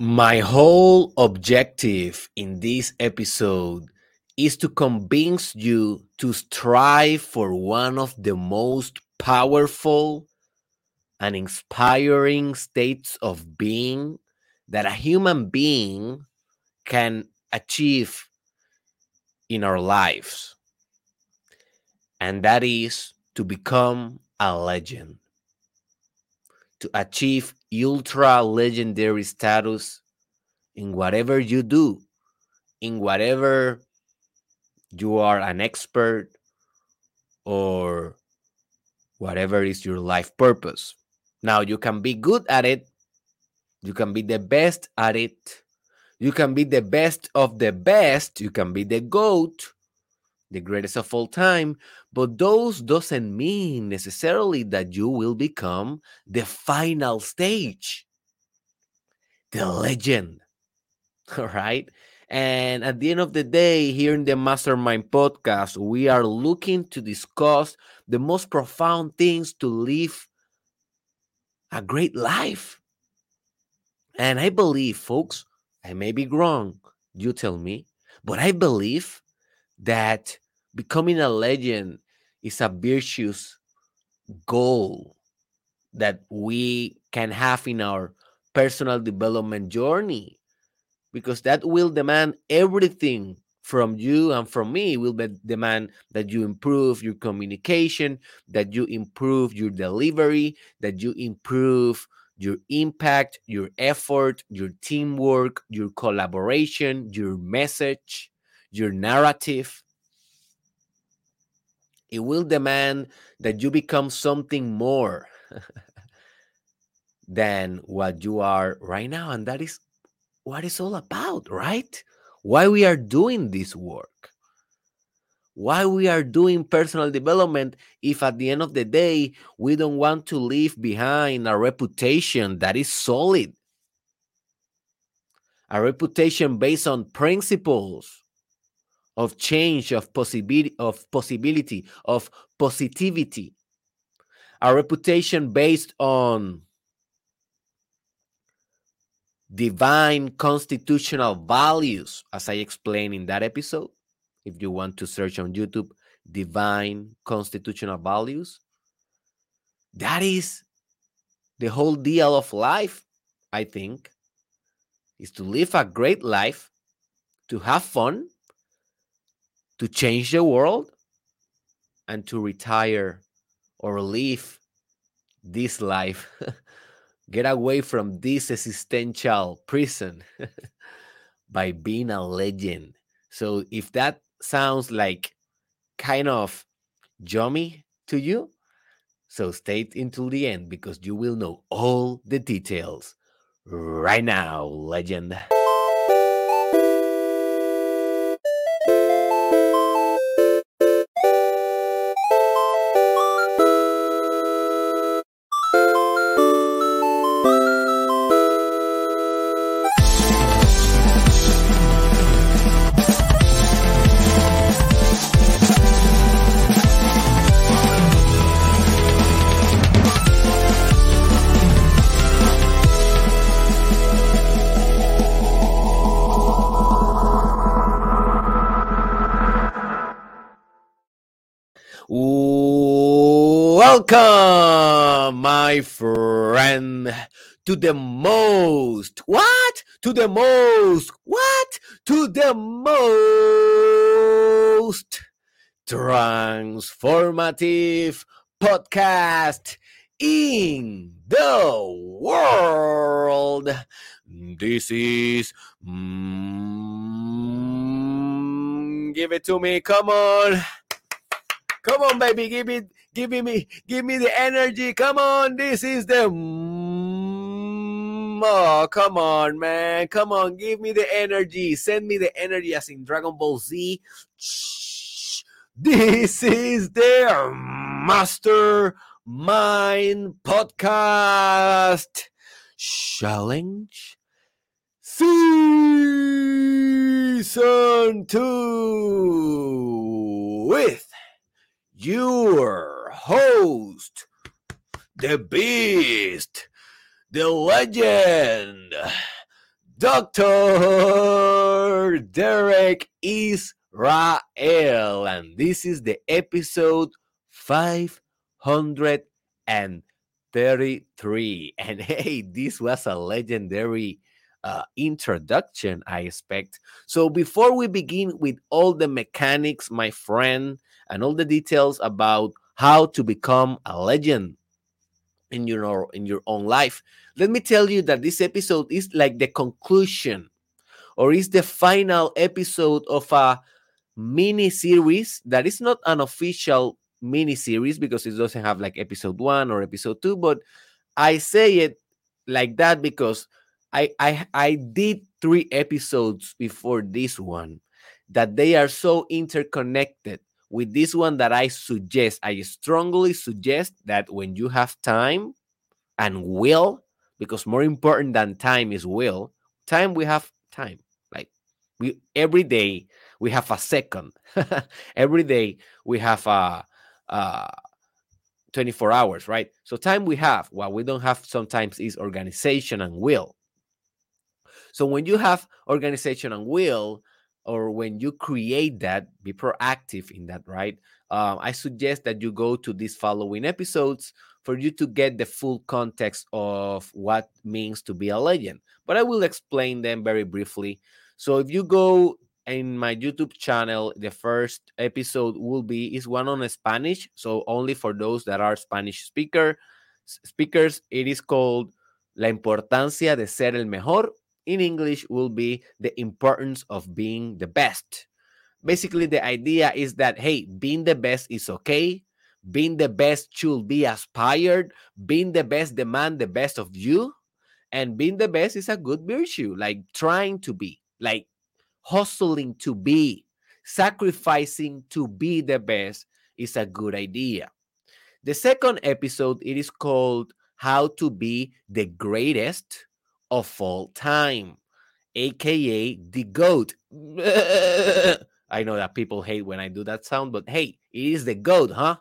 My whole objective in this episode is to convince you to strive for one of the most powerful and inspiring states of being that a human being can achieve in our lives. And that is to become a legend, to achieve ultra legendary status in whatever you do, in whatever you are an expert or whatever is your life purpose. Now, you can be good at it, you can be the best at it, you can be the best of the best, you can be the GOAT, the greatest of all time, but those doesn't mean necessarily that you will become the final stage, the legend. All right. And at the end of the day, here in the Mastermind podcast, we are looking to discuss the most profound things to live a great life. And I believe, folks, I may be wrong, you tell me, but I believe that becoming a legend is a virtuous goal that we can have in our personal development journey because that will demand everything from you and from me. Will be demand that you improve your communication that you improve your delivery that you improve your impact your effort your teamwork your collaboration your message your narrative it will demand that you become something more than what you are right now and that is what it's all about right? Why we are doing this work. Why we are doing personal development if at the end of the day we don't want to leave behind a reputation that is solid. A reputation based on principles of change, of possibility, of possibility, of positivity. A reputation based on divine constitutional values, as I explained in that episode. If you want to search on YouTube, divine constitutional values, that is the whole deal of life, I think, is to live a great life, to have fun, to change the world and to retire or leave this life, get away from this existential prison by being a legend. So, if that sounds like kind of yummy to you, so stay until the end because you will know all the details right now, legend. Welcome, my friend, to the most, what? To the most, what? To the most transformative podcast in the world. This is. Mm, give it to me. Come on. Come on, baby. Give it Give me, give me the energy. Come on, this is the. Mm, oh, come on, man. Come on, give me the energy. Send me the energy as in Dragon Ball Z. This is the Master Mind Podcast Challenge Season 2 with your host, the beast, the legend, Dr. Derek Israel. And this is the episode 533. And hey, this was a legendary uh, introduction, I expect. So before we begin with all the mechanics, my friend, and all the details about how to become a legend in your in your own life, let me tell you that this episode is like the conclusion or is the final episode of a mini series that is not an official mini series because it doesn't have like episode 1 or episode 2 but I say it like that because I I I did 3 episodes before this one that they are so interconnected with this one that I suggest I strongly suggest that when you have time and will because more important than time is will time we have time. Like we every day we have a second. Every day we have a, a 24 hours right? So time we have what we don't have sometimes is organization and will. So when you have organization and will or when you create that be proactive in that right um, i suggest that you go to these following episodes for you to get the full context of what means to be a legend. But I will explain them very briefly. So if you go in my YouTube channel, the first episode will be is one on Spanish, so only for those that are Spanish speaker speakers. It is called La importancia de ser el mejor. In English, will be the importance of being the best. Basically, the idea is that hey, being the best is okay being the best should be aspired. Being the best demand the best of you. And being the best is a good virtue, like trying to be, like hustling to be, sacrificing to be the best is a good idea. The second episode it is called How to Be the Greatest of All Time, aka the GOAT. I know that people hate when I do that sound, but hey, it is the GOAT, huh?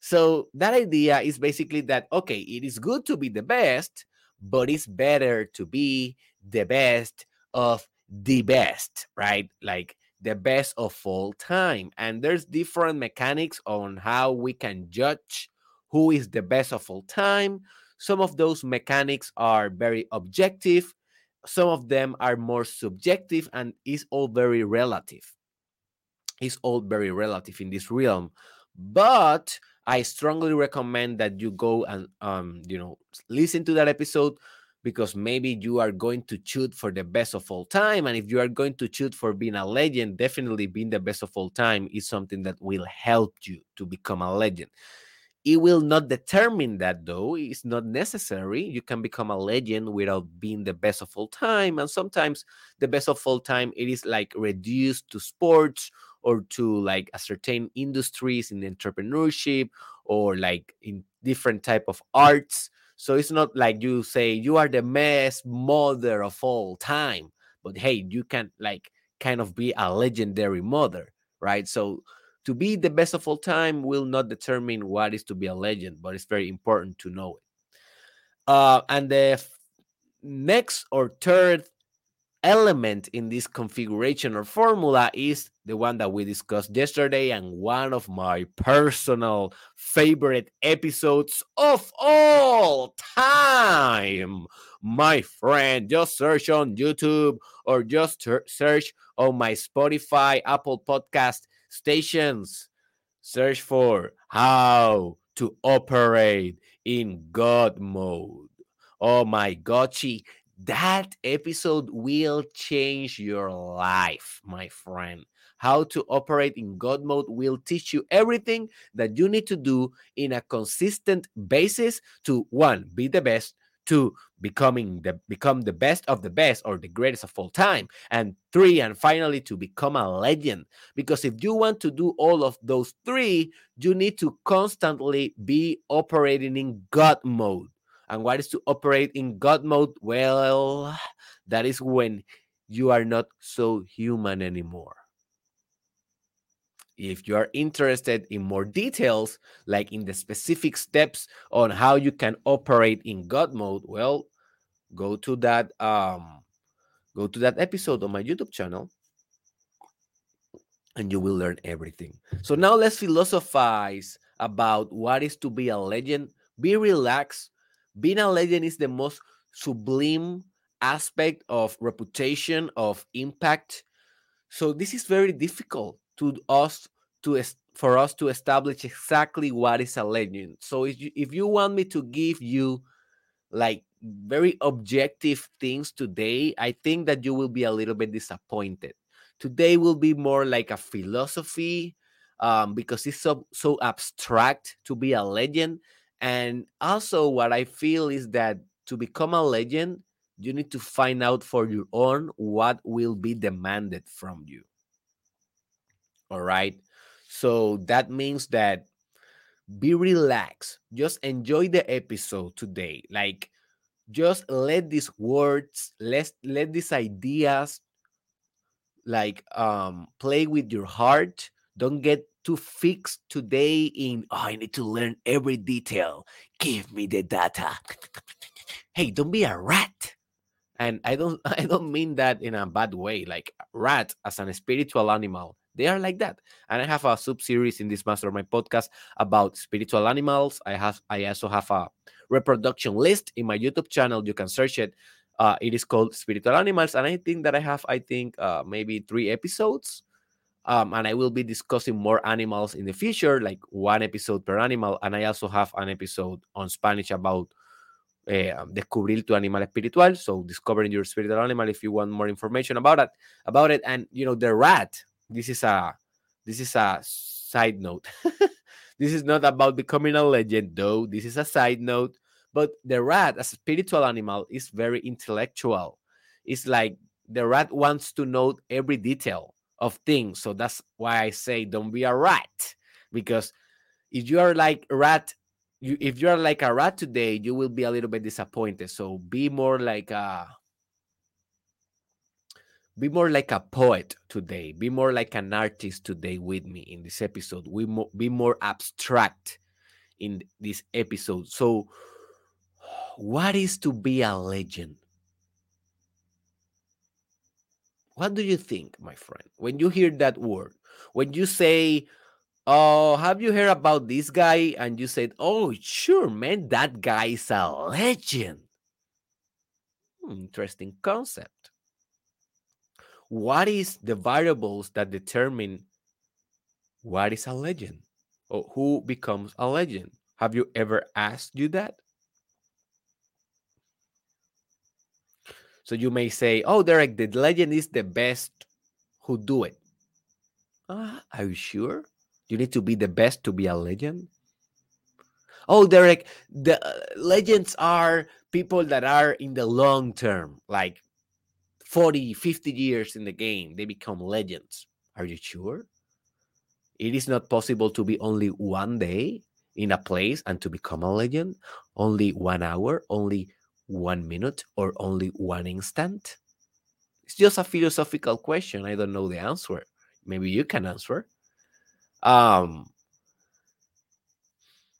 So that idea is basically that okay, it is good to be the best, but it's better to be the best of the best, right? Like the best of all time. And there's different mechanics on how we can judge who is the best of all time. Some of those mechanics are very objective, some of them are more subjective, and it's all very relative. It's all very relative in this realm. But I strongly recommend that you go and um, you know listen to that episode because maybe you are going to shoot for the best of all time. And if you are going to shoot for being a legend, definitely being the best of all time is something that will help you to become a legend. It will not determine that, though. It's not necessary. You can become a legend without being the best of all time. And sometimes the best of all time, it is like reduced to sports or to like a certain industries in entrepreneurship or like in different type of arts so it's not like you say you are the best mother of all time but hey you can like kind of be a legendary mother right so to be the best of all time will not determine what is to be a legend but it's very important to know it uh and the next or third element in this configuration or formula is the one that we discussed yesterday and one of my personal favorite episodes of all time. My friend, just search on YouTube or just search on my Spotify, Apple Podcast stations. Search for how to operate in God mode. Oh my God, that episode will change your life, my friend. How to operate in God mode will teach you everything that you need to do in a consistent basis to one, be the best, two, becoming the become the best of the best or the greatest of all time, and three, and finally to become a legend. Because if you want to do all of those three, you need to constantly be operating in God mode and what is to operate in God mode? Well, that is when you are not so human anymore. If you are interested in more details, like in the specific steps on how you can operate in God mode, well, go to that um, Go to that episode on my YouTube channel and you will learn everything. So now let's philosophize about what is to be a legend. Be relaxed. Being a legend is the most sublime aspect of reputation, of impact. So this is very difficult to us to for us to establish exactly what is a legend. So if you, if you want me to give you like very objective things today, I think that you will be a little bit disappointed. Today will be more like a philosophy um, because it's so so abstract to be a legend. And also, what I feel is that to become a legend, you need to find out for your own what will be demanded from you. All right. So that means that be relaxed. Just enjoy the episode today. Like, just let these words, let let these ideas like um play with your heart. Don't get too fixed today in oh, I need to learn every detail. Give me the data. Hey, don't be a rat and i don't i don't mean that in a bad way like rat as an spiritual animal they are like that and i have a sub series in this mastermind podcast about spiritual animals i have i also have a reproduction list in my youtube channel you can search it uh, it is called spiritual animals and i think that i have i think uh, maybe three episodes um, and i will be discussing more animals in the future like one episode per animal and i also have an episode on spanish about eh, descubrir tu animal espiritual. So discovering your spiritual animal. If you want more information about it, about it, and you know the rat. This is a this is a side note. this is not about becoming a legend, though. This is a side note. But the rat, as a spiritual animal, is very intellectual. It's like the rat wants to know every detail of things. So that's why I say don't be a rat. Because if you are like a rat you if you're like a rat today, you will be a little bit disappointed. So be more like a be more like a poet today. Be more like an artist today with me in this episode. We mo- be more abstract in this episode. So, what is to be a legend? What do you think, my friend, when you hear that word? When you say Oh, have you heard about this guy? And you said, Oh, sure, man, that guy is a legend. Hmm, interesting concept. What is the variables that determine what is a legend? Or who becomes a legend? Have you ever asked you that? So you may say, Oh, Derek, the legend is the best who do it. Uh, are you sure? You need to be the best to be a legend. Oh, Derek, the uh, legends are people that are in the long term, like 40, 50 years in the game, they become legends. Are you sure? It is not possible to be only one day in a place and to become a legend, only one hour, only one minute, or only one instant. It's just a philosophical question. I don't know the answer. Maybe you can answer. Um,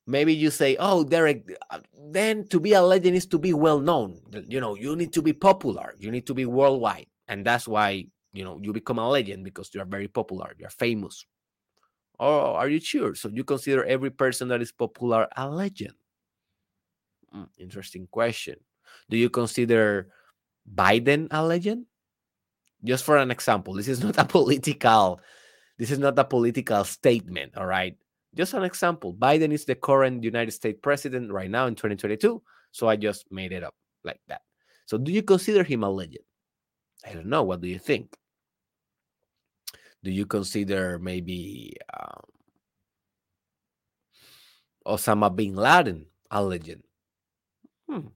maybe you say, "Oh, Derek, uh, then to be a legend is to be well known. You know, you need to be popular. You need to be worldwide, and that's why you know you become a legend because you are very popular. You are famous. Or are you sure? So you consider every person that is popular a legend? Mm, interesting question. Do you consider Biden a legend? Just for an example, this is not a political this is not a political statement, all right? Just an example. Biden is the current United States president right now in 2022. So I just made it up like that. So do you consider him a legend? I don't know. What do you think? Do you consider maybe um, Osama bin Laden a legend? Hmm.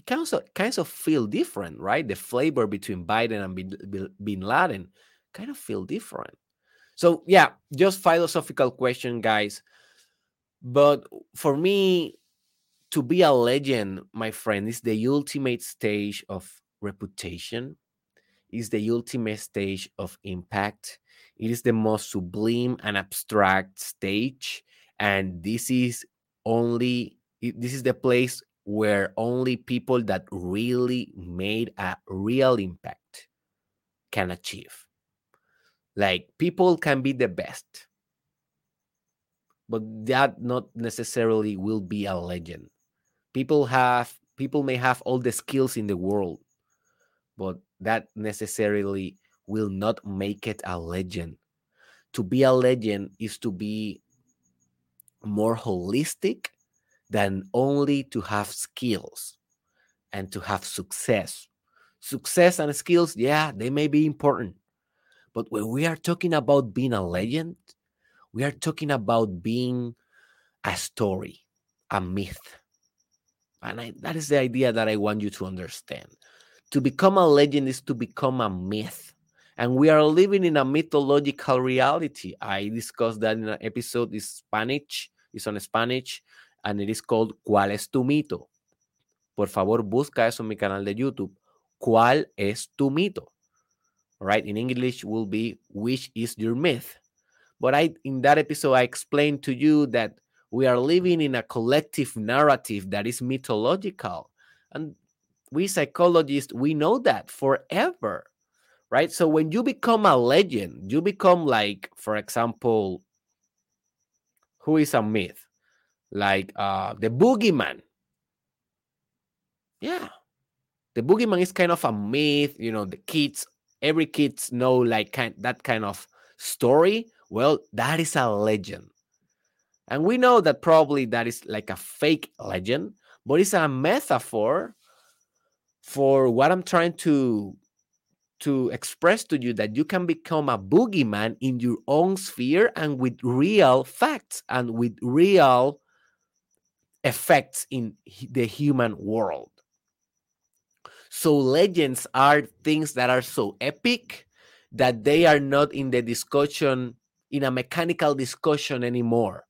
It kind of, kind of feel different, right? The flavor between Biden and bin, bin Laden kind of feel different. So yeah, just philosophical question, guys. But for me, to be a legend, my friend, is the ultimate stage of reputation, is the ultimate stage of impact. It is the most sublime and abstract stage. And this is only this is the place where only people that really made a real impact can achieve. Like people can be the best, but that not necessarily will be a legend. People have people may have all the skills in the world, but that necessarily will not make it a legend. To be a legend is to be more holistic than only to have skills and to have success. Success and skills, yeah, they may be important. But when we are talking about being a legend, we are talking about being a story, a myth. And I, that is the idea that I want you to understand. To become a legend is to become a myth. And we are living in a mythological reality. I discussed that in an episode in Spanish, it's on Spanish, and it is called ¿Cuál es tu mito? Por favor, busca eso en mi canal de YouTube. ¿Cuál es tu mito? Right? In English will be which is your myth. But I in that episode I explained to you that we are living in a collective narrative that is mythological. And we psychologists we know that forever. Right? So when you become a legend, you become like for example who is a myth? Like uh the boogeyman. Yeah. The boogeyman is kind of a myth, you know, the kids every kids know like kind that kind of story well, that is a legend. And we know that probably that is like a fake legend, but it's a metaphor for what I'm trying to to express to you that you can become a boogeyman in your own sphere and with real facts and with real effects in the human world. So legends are things that are so epic that they are not in the discussion in a mechanical discussion anymore.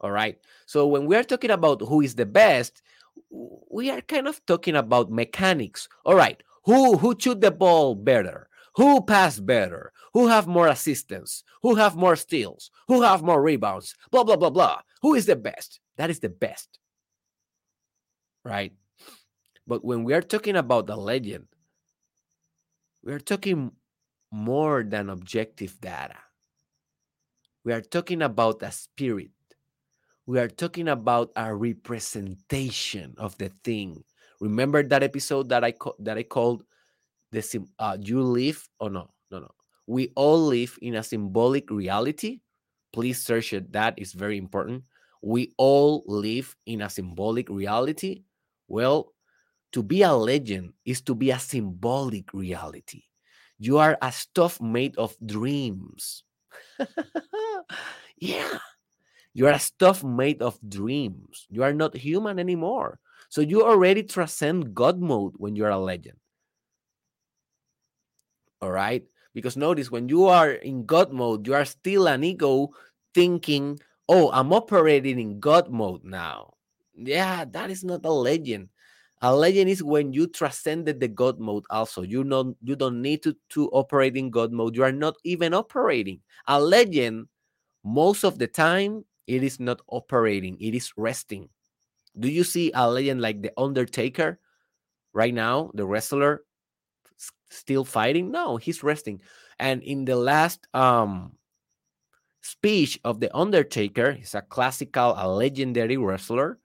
All right. So when we are talking about who is the best, we are kind of talking about mechanics. All right. Who who shoot the ball better? Who pass better? Who have more assistance? Who have more steals? Who have more rebounds? Blah blah blah blah. Who is the best? That is the best. Right? But when we are talking about the legend, we are talking more than objective data. We are talking about a spirit. We are talking about a representation of the thing. Remember that episode that I that I called the uh, you live or oh, no no no we all live in a symbolic reality. Please search it. That is very important. We all live in a symbolic reality. Well, to be a legend is to be a symbolic reality. You are a stuff made of dreams. yeah. You are a stuff made of dreams. You are not human anymore. So you already transcend God mode when you're a legend. All right? Because notice when you are in God mode, you are still an ego thinking, oh, I'm operating in God mode now. Yeah, that is not a legend. A legend is when you transcended the God mode also. You don't you don't need to, to operate in God mode. You are not even operating. A legend, most of the time, it is not operating, it is resting. Do you see a legend like The Undertaker right now, the wrestler still fighting? No, he's resting. And in the last um speech of The Undertaker, he's a classical, a legendary wrestler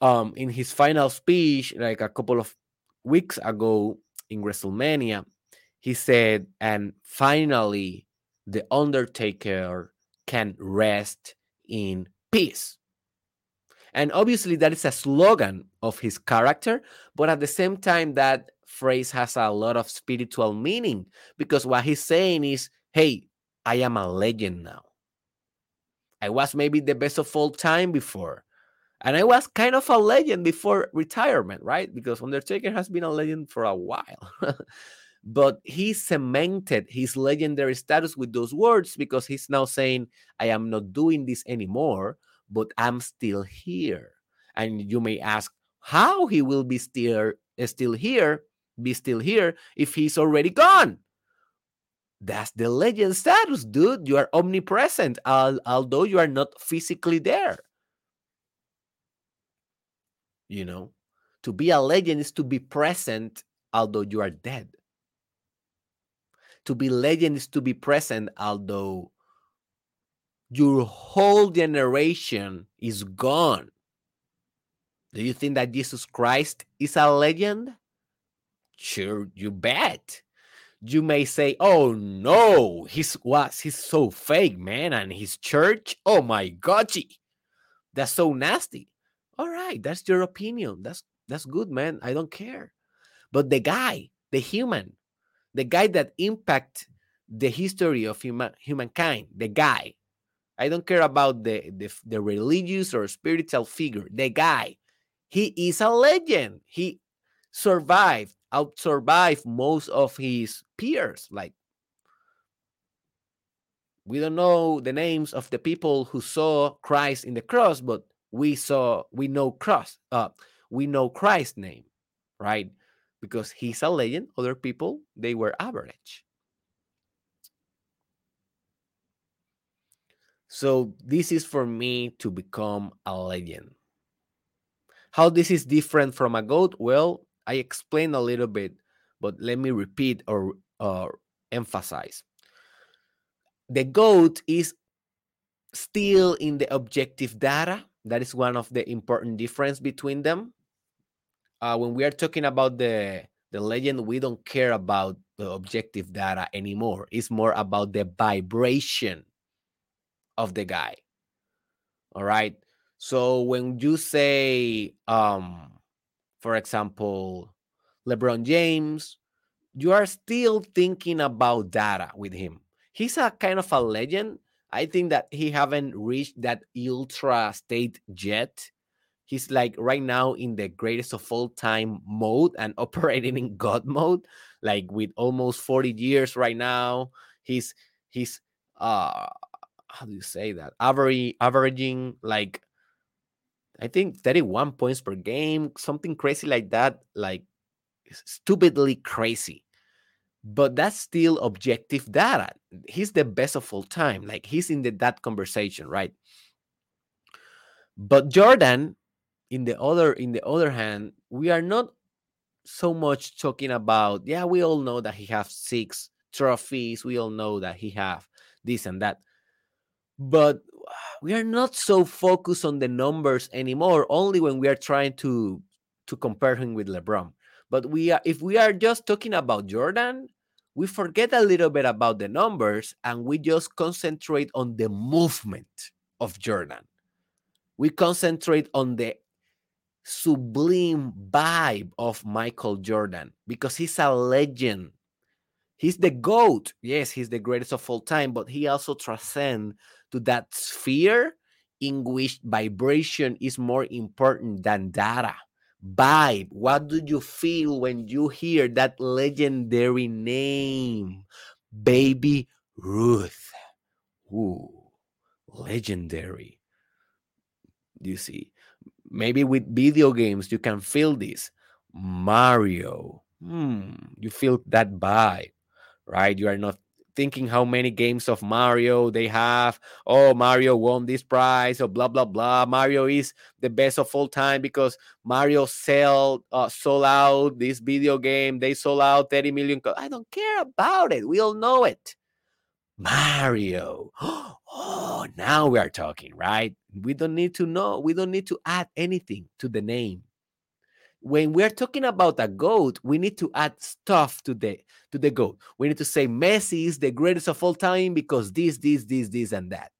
um, in his final speech, like a couple of weeks ago in WrestleMania, he said, and finally, The Undertaker can rest in peace. And obviously, that is a slogan of his character, but at the same time, that phrase has a lot of spiritual meaning because what he's saying is, hey, I am a legend now. I was maybe the best of all time before, and I was kind of a legend before retirement, right? Because Undertaker has been a legend for a while. but he cemented his legendary status with those words because he's now saying, I am not doing this anymore, but I'm still here. And you may ask how he will be still, eh, still here, be still here if he's already gone. That's the legend status, dude. You are omnipresent, although you are not physically there. You know, to be a legend is to be present although you are dead. To be legend is to be present although your whole generation is gone. Do you think that Jesus Christ is a legend? Sure, you bet. You may say, "Oh no, he's was he's so fake, man, and his church, oh my god, that's so nasty." All right, that's your opinion. That's that's good, man. I don't care. But the guy, the human, the guy that impact the history of human humankind, the guy. I don't care about the, the the religious or spiritual figure. The guy, he is a legend. He survived, out survived most of his peers. Like we don't know the names of the people who saw Christ in the cross, but we saw we know cross. Uh, we know Christ's name, right? Because he's a legend. Other people they were average. So this is for me to become a legend. How this is different from a goat? Well, I explained a little bit, but let me repeat or, or emphasize. The goat is still in the objective data. That is one of the important difference between them. Uh, when we are talking about the the legend, we don't care about the objective data anymore. It's more about the vibration of the guy. All right. So when you say, um, for example, LeBron James, you are still thinking about data with him. He's a kind of a legend. I think that he haven't reached that ultra state yet. He's like right now in the greatest of all time mode and operating in God mode, like with almost 40 years right now. He's he's uh how do you say that? Average, averaging like I think 31 points per game, something crazy like that, like stupidly crazy. But that's still objective data. He's the best of all time. Like he's in the, that conversation, right? But Jordan, in the other in the other hand, we are not so much talking about. Yeah, we all know that he has six trophies. We all know that he have this and that but we are not so focused on the numbers anymore only when we are trying to to compare him with lebron but we are if we are just talking about jordan we forget a little bit about the numbers and we just concentrate on the movement of jordan. We concentrate on the sublime vibe of michael jordan because he's a legend. He's the goat. Yes he's the greatest of all time but he also transcends to that sphere in which vibration is more important than data. Vibe. What do you feel when you hear that legendary name? Babe Ruth. Ooh, legendary. You see, maybe with video games, you can feel this. Mario. Hmm, you feel that vibe, right? You are not thinking how many games of Mario they have. Oh, Mario won this prize, or blah blah blah. Mario is the best of all time because Mario sell uh, sold out this video game. They sold out 30 million. I don't care about it. We all know it. Mario. Oh, now we are talking, right? We don't need to know. We don't need to add anything to the name when we're talking about a goat, we need to add stuff to the to the goat. We need to say Messi is the greatest of all time because this, this, this, this, and that.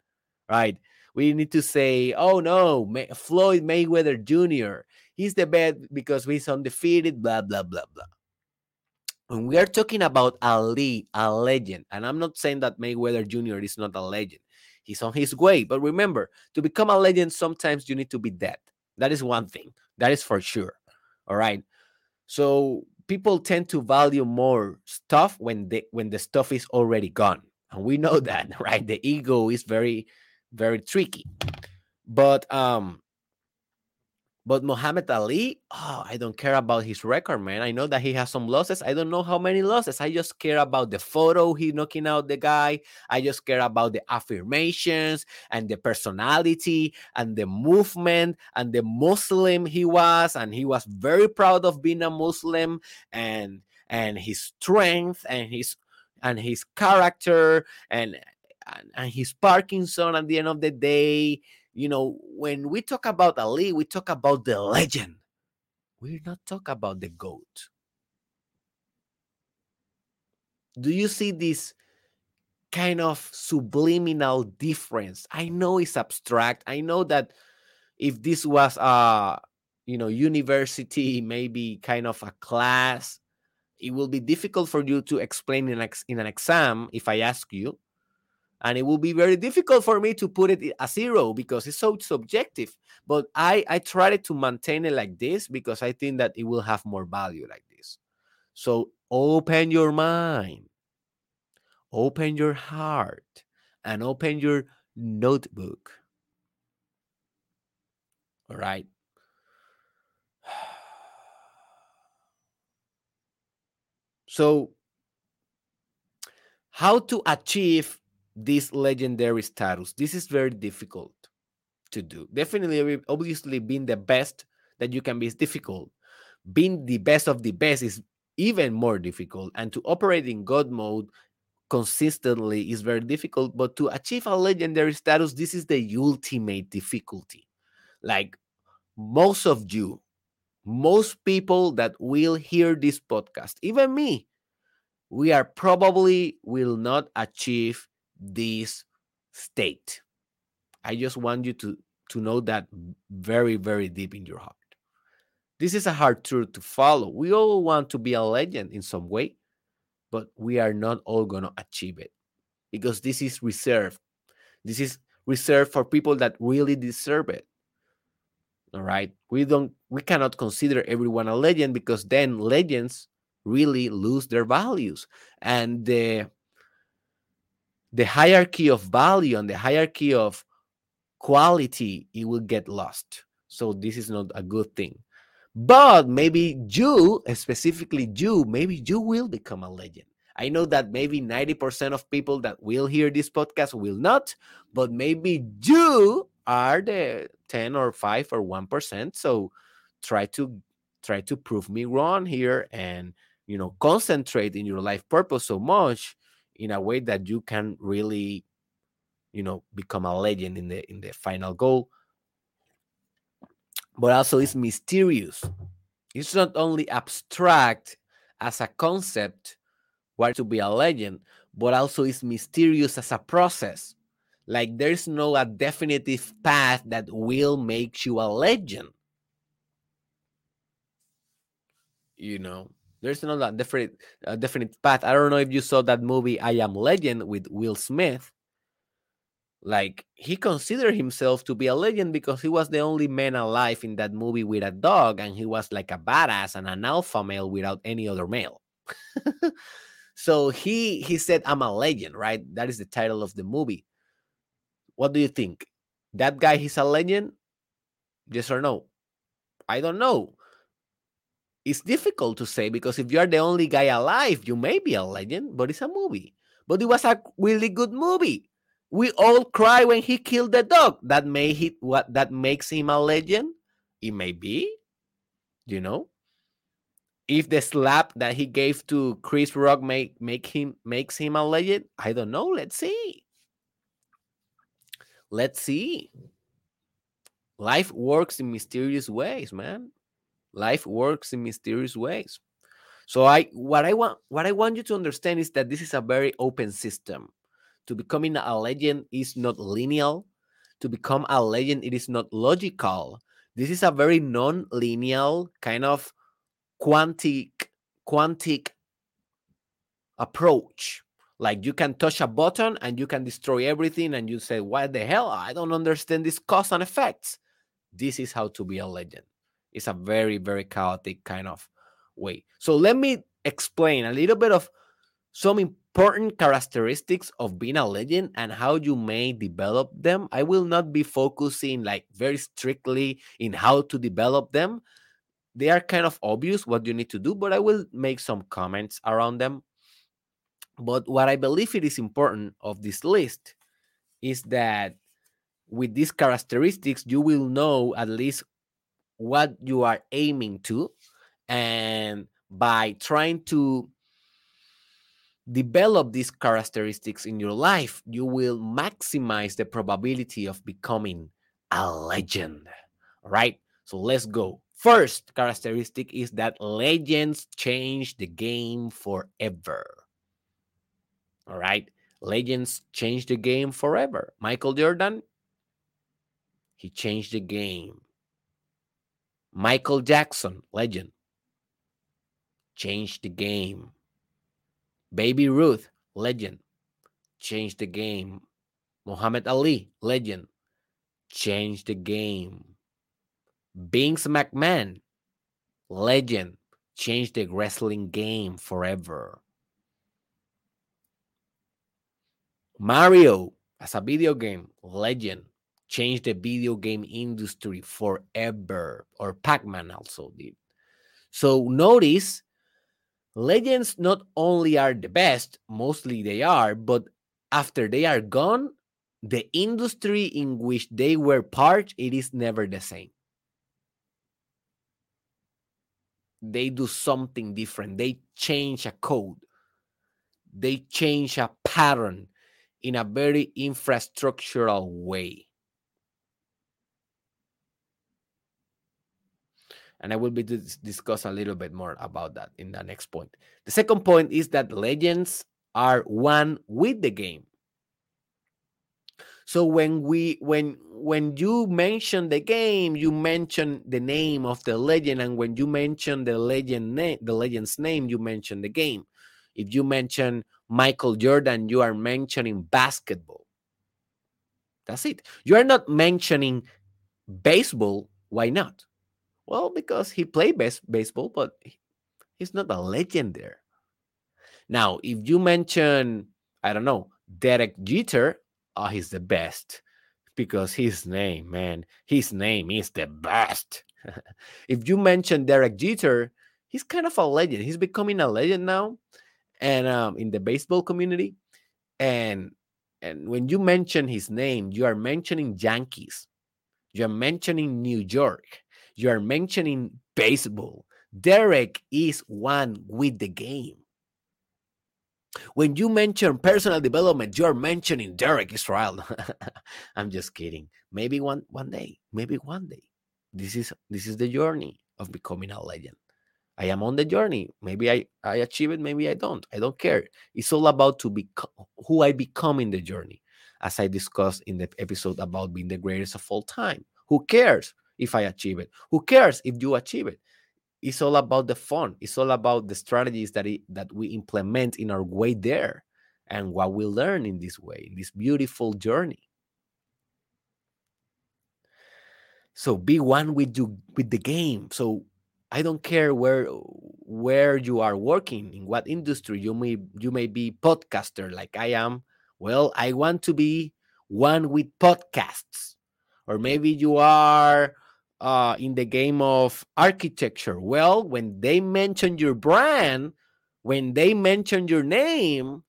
Right? We need to say, oh no, May- Floyd Mayweather Jr. He's the best because he's undefeated, blah, blah, blah, blah. When we are talking about Ali, a legend, and I'm not saying that Mayweather Jr. is not a legend. He's on his way. But remember, to become a legend, sometimes you need to be dead. That is one thing. That is for sure. All right. So people tend to value more stuff when the when the stuff is already gone. And we know that, right? The ego is very, very tricky. But um But Muhammad Ali, oh, I don't care about his record, man. I know that he has some losses. I don't know how many losses. I just care about the photo he knocking out the guy. I just care about the affirmations and the personality and the movement and the Muslim he was. And he was very proud of being a Muslim and and his strength and his and his character and and, and his Parkinson at the end of the day you know, when we talk about Ali, we talk about the legend. We're not talking about the goat. Do you see this kind of subliminal difference? I know it's abstract. I know that if this was a you know university, maybe kind of a class, it will be difficult for you to explain in an exam if I ask you and it will be very difficult for me to put it a zero because it's so subjective. But i i tried to maintain it like this because i think that it will have more value like this. So open your mind. Open your heart and open your notebook. All right. So how to achieve this legendary status. This is very difficult to do. Definitely, obviously, being the best that you can be is difficult. Being the best of the best is even more difficult. And to operate in God mode consistently is very difficult. But to achieve a legendary status, this is the ultimate difficulty. Like most of you, most people that will hear this podcast, even me, we are probably will not achieve this state. I just want you to, to know that very, very deep in your heart. This is a hard truth to follow. We all want to be a legend in some way, but we are not all going to achieve it because this is reserved. This is reserved for people that really deserve it. All right. We don't, we cannot consider everyone a legend because then legends really lose their values. And the the hierarchy of value and the hierarchy of quality it will get lost. So this is not a good thing. But maybe you specifically you maybe you will become a legend. I know that maybe 90% of people that will hear this podcast will not but maybe you are the 10 or 5 or 1% so try to try to prove me wrong here and you know concentrate in your life purpose so much in a way that you can really you know become a legend in the in the final goal. But also it's mysterious. It's not only abstract as a concept what to be a legend but also it's mysterious as a process. Like there's no a definitive path that will make you a legend. You know there's another different, a definite path. I don't know if you saw that movie I Am Legend with Will Smith. Like he considered himself to be a legend because he was the only man alive in that movie with a dog, and he was like a badass and an alpha male without any other male. so he he said, "I'm a legend," right? That is the title of the movie. What do you think? That guy he's a legend? Yes or no? I don't know it's difficult to say because if you are the only guy alive, you may be a legend, but it's a movie. But it was a really good movie. We all cry when he killed the dog. That may he what that makes him a legend. It may be, you know. If the slap that he gave to Chris Rock make make him makes him a legend, I don't know. Let's see. Let's see. Life works in mysterious ways, man life works in mysterious ways. So i what i want what i want you to understand is that this is a very open system. To becoming a legend is not linear to become a legend it is not logical. This is a very non-linear kind of quantic quantic approach. Like you can touch a button and you can destroy everything and you say "Why the hell? I don't understand this cause and effects. This is how to be a legend it's a very, very chaotic kind of way. So let me explain a little bit of some important characteristics of being a legend and how you may develop them. I will not be focusing like very strictly in how to develop them. They are kind of obvious what you need to do, but I will make some comments around them. But what I believe it is important of this list is that with these characteristics, you will know at least what you are aiming to. And by trying to develop these characteristics in your life, you will maximize the probability of becoming a legend. All right. So let's go. First characteristic is that legends change the game forever. All right. Legends change the game forever. Michael Jordan, he changed the game. Michael Jackson, legend, changed the game. Babe Ruth, legend, changed the game. Muhammad Ali, legend, changed the game. Vince McMahon, legend, changed the wrestling game forever. Mario, as a video game, legend, changed the video game industry forever. Or Pac Man also did. So notice legends not only are the best, mostly they are, but after they are gone, the industry in which they were part, it is never the same. They do something different. They change a code. They change a pattern in a very infrastructural way. And I will be discuss a little bit more about that in the next point. The second point is that legends are one with the game. So when we when when you mention the game, you mention the name of the legend, and when you mention the legend name, the legend's name, you mention the game. If you mention Michael Jordan, you are mentioning basketball. That's it. You are not mentioning baseball. Why not? Well, because he played base- baseball, but he's not a legend there. Now, if you mention, I don't know, Derek Jeter, oh, he's the best because his name, man, his name is the best. if you mention Derek Jeter, he's kind of a legend. He's becoming a legend now, and um, in the baseball community, and and when you mention his name, you are mentioning Yankees, you are mentioning New York, you are mentioning baseball. Derek is one with the game. When you mention personal development, you're mentioning Derek Israel. I'm just kidding. Maybe one one day, maybe one day. This is this is the journey of becoming a legend. I am on the journey. Maybe I, I achieve it, maybe I don't. I don't care. It's all about to be who I become in the journey, as I discussed in the episode about being the greatest of all time. Who cares? If I achieve it. Who cares if you achieve it? It's all about the fun. It's all about the strategies that it, that we implement in our way there, and what we learn in this way, in this beautiful journey. So be one with you with the game. So I don't care where where you are working, in what industry you may you may be podcaster like I am. Well, I want to be one with podcasts. Or maybe you are uh, in the game of architecture? Well, when they mention your brand, when they mention your name,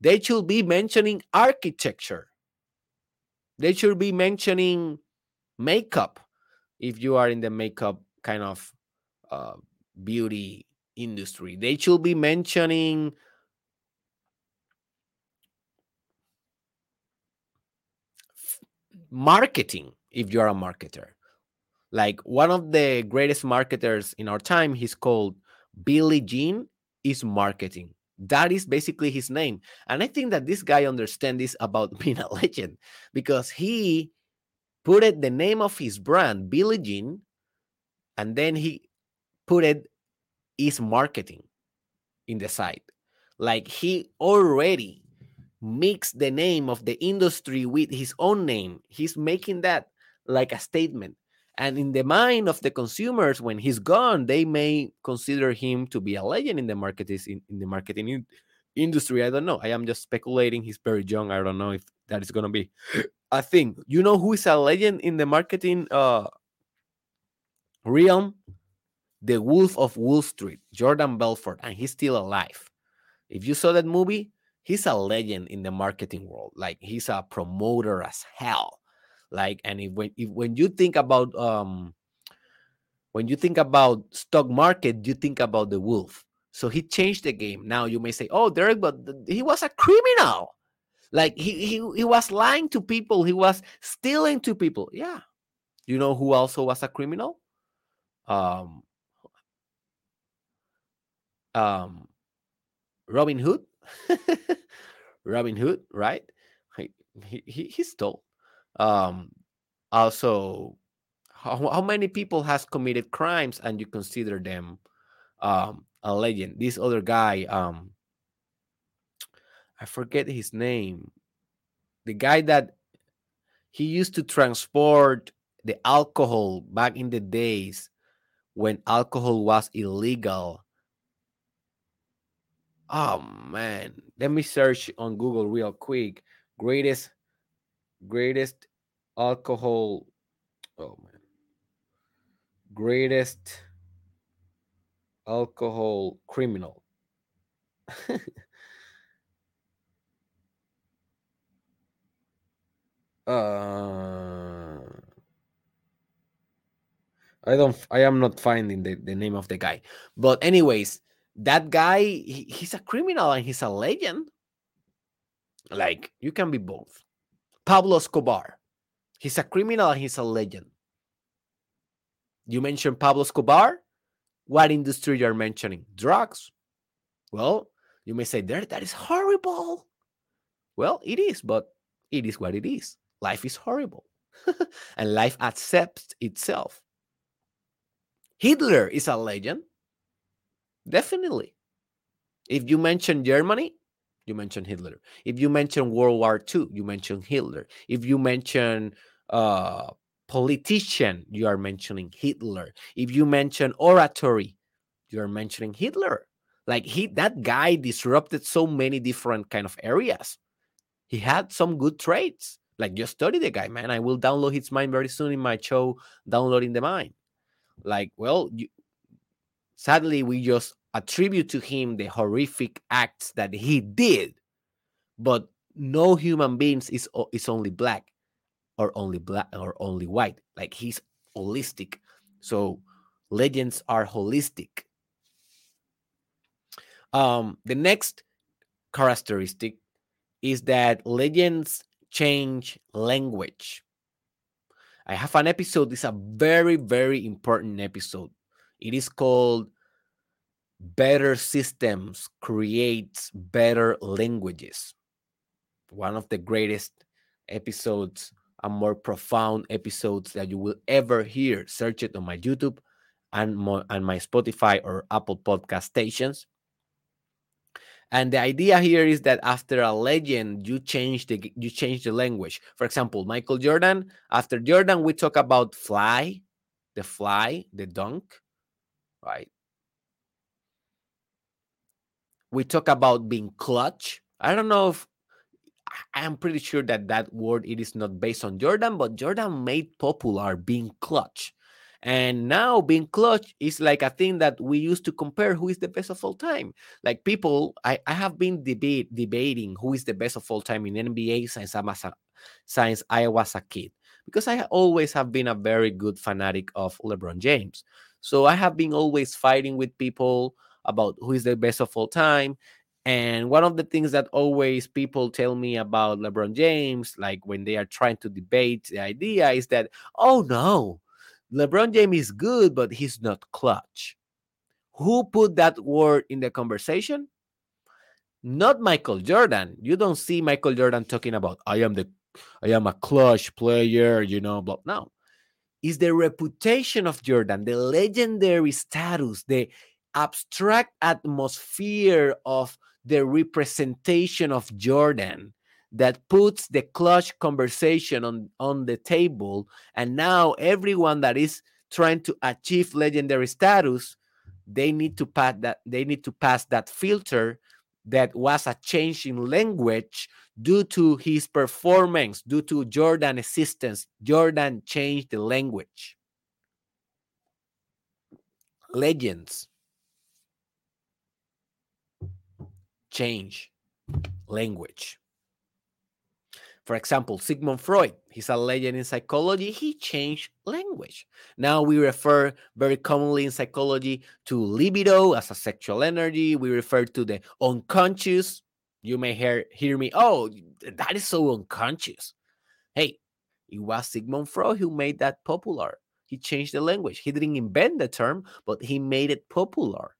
they should be mentioning architecture. They should be mentioning makeup if you are in the makeup kind of uh, beauty industry. They should be mentioning marketing if you're a marketer. Like one of the greatest marketers in our time, he's called Billy Gene is marketing. That is basically his name. And I think that this guy understands this about being a legend because he put it the name of his brand, Billy Gene, and then he put it is marketing in the site. Like he already mixed the name of the industry with his own name. He's making that like a statement. And in the mind of the consumers, when he's gone, they may consider him to be a legend in the market in, in the marketing in, industry. I don't know. I am just speculating. He's very young. I don't know if that is gonna be a thing. You know who is a legend in the marketing uh realm? The Wolf of Wall Street, Jordan Belfort, and he's still alive. If you saw that movie, he's a legend in the marketing world. Like he's a promoter as hell. Like, and if when if, when you think about um when you think about stock market, you think about the wolf. So he changed the game. Now you may say, "Oh, Derek, but he was a criminal. Like he he he was lying to people. He was stealing to people." Yeah. You know who also was a criminal? Um, um, Robin Hood. Robin Hood, right? He, he, he stole. Um, also, how, how many people has committed crimes and you consider them um, a legend? This other guy, um, I forget his name. The guy that he used to transport the alcohol back in the days when alcohol was illegal Oh man, let me search on Google real quick. Greatest, greatest alcohol. Oh man, greatest alcohol criminal. uh, I don't. I am not finding the, the name of the guy. But anyways, that guy he, he's a criminal and he's a legend like you can be both pablo escobar. He's a criminal and he's a legend. You mentioned pablo escobar. What industry you're mentioning? Drugs? Well you may say there that is horrible. Well it is but it is what it is. Life is horrible. And life accepts itself. Hitler is a legend. Definitely. If you mention Germany, you mention Hitler. If you mention World War II, you mention Hitler. If you mention uh, politician, you are mentioning Hitler. If you mention oratory, you are mentioning Hitler. Like he, that guy disrupted so many different kind of areas. He had some good traits. Like just study the guy, man. I will download his mind very soon in my show, downloading the mind. Like, well, you, Sadly, we just attribute to him the horrific acts that he did, but no human beings is is only black or only black or only white. Like he's holistic. So legends are holistic. Um, the next characteristic is that legends change language. I have an episode. It's a very, very important episode it is called Better Systems Creates Better Languages. One of the greatest episodes and more profound episodes that you will ever hear. Search it on my YouTube and my, and my Spotify or Apple podcast stations. And the idea here is that after a legend, you change the you change the language. For example, Michael Jordan. After Jordan, we talk about fly, the fly, the dunk right? We talk about being clutch. I don't know if I'm pretty sure that that word it is not based on Jordan, but Jordan made popular being clutch. And now being clutch is like a thing that we used to compare who is the best of all time. Like people, I, I have been debate debating who is the best of all time in NBA since I was a, since I was a kid. Because I always have been a very good fanatic of LeBron James. So I have been always fighting with people about who is the best of all time. And one of the things that always people tell me about LeBron James, like when they are trying to debate the idea, is that, oh no, LeBron James is good, but he's not clutch. Who put that word in the conversation? Not Michael Jordan. You don't see Michael Jordan talking about, I am the I am a clutch player, you know, but no is the reputation of Jordan, the legendary status, the abstract atmosphere of the representation of Jordan that puts the clutch conversation on, on the table. And now everyone that is trying to achieve legendary status, they need to pass that they need to pass that filter that was a change in language due to his performance, due to Jordan assistance. Jordan changed the language. Legends change language. For example, Sigmund Freud, he's a legend in psychology. He changed language. Now we refer very commonly in psychology to libido as a sexual energy. We refer to the unconscious. You may hear, hear me, oh, that is so unconscious. Hey, it was Sigmund Freud who made that popular. He changed the language. He didn't invent the term, but he made it popular.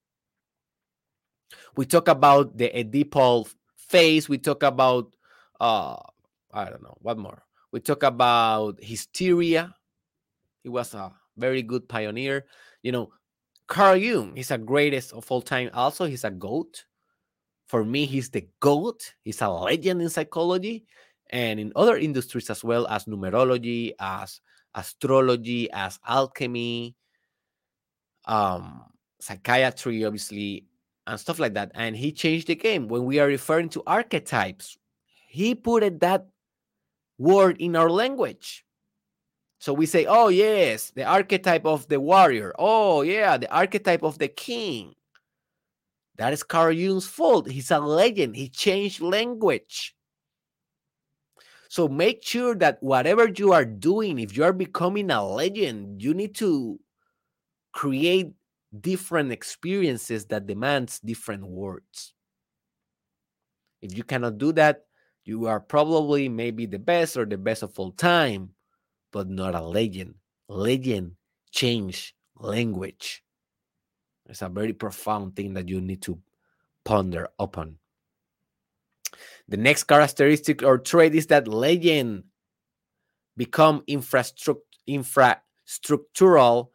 We talk about the Oedipal phase. We talk about uh, I don't know what more. We talk about hysteria. He was a very good pioneer. You know, Carl Jung, he's a greatest of all time. Also, he's a goat. For me, he's the goat. He's a legend in psychology and in other industries as well as numerology, as astrology, as alchemy, um, psychiatry, obviously, and stuff like that. And he changed the game when we are referring to archetypes. He put that word in our language. So we say, oh, yes, the archetype of the warrior. Oh, yeah, the archetype of the king. That is Carl Jung's fault. He's a legend. He changed language. So make sure that whatever you are doing, if you are becoming a legend, you need to create different experiences that demands different words. If you cannot do that, you are probably maybe the best or the best of all time, but not a legend. Legend change language. It's a very profound thing that you need to ponder upon. The next characteristic or trait is that legend become infrastructural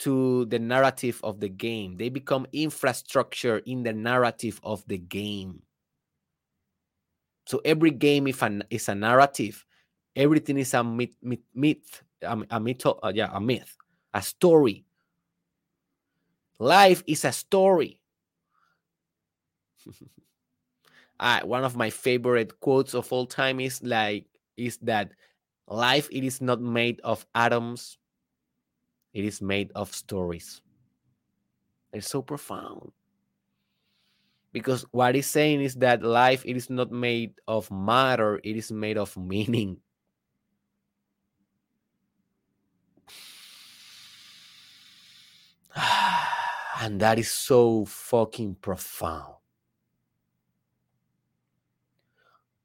to the narrative of the game. They become infrastructure in the narrative of the game. So every game is a, is a narrative. Everything is a myth, myth, myth a, a myth, uh, yeah, a myth, a story. Life is a story. uh, one of my favorite quotes of all time is like is that life it is not made of atoms it is made of stories. It's so profound. Because what he's saying is that life it is not made of matter it is made of meaning. And that is so fucking profound.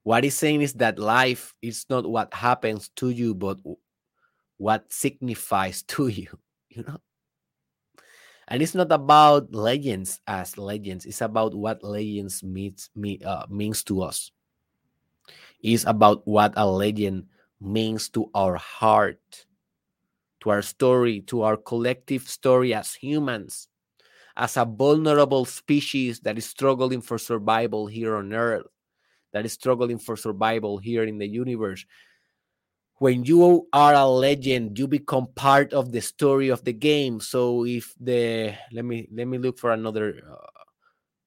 What he's saying is that life is not what happens to you but what signifies to you you know? And it's not about legends as legends it's about what legends means me uh, means to us. It's about what a legend means to our heart to our story to our collective story as humans as a vulnerable species that is struggling for survival here on earth that is struggling for survival here in the universe when you are a legend you become part of the story of the game. So if the let me let me look for another uh,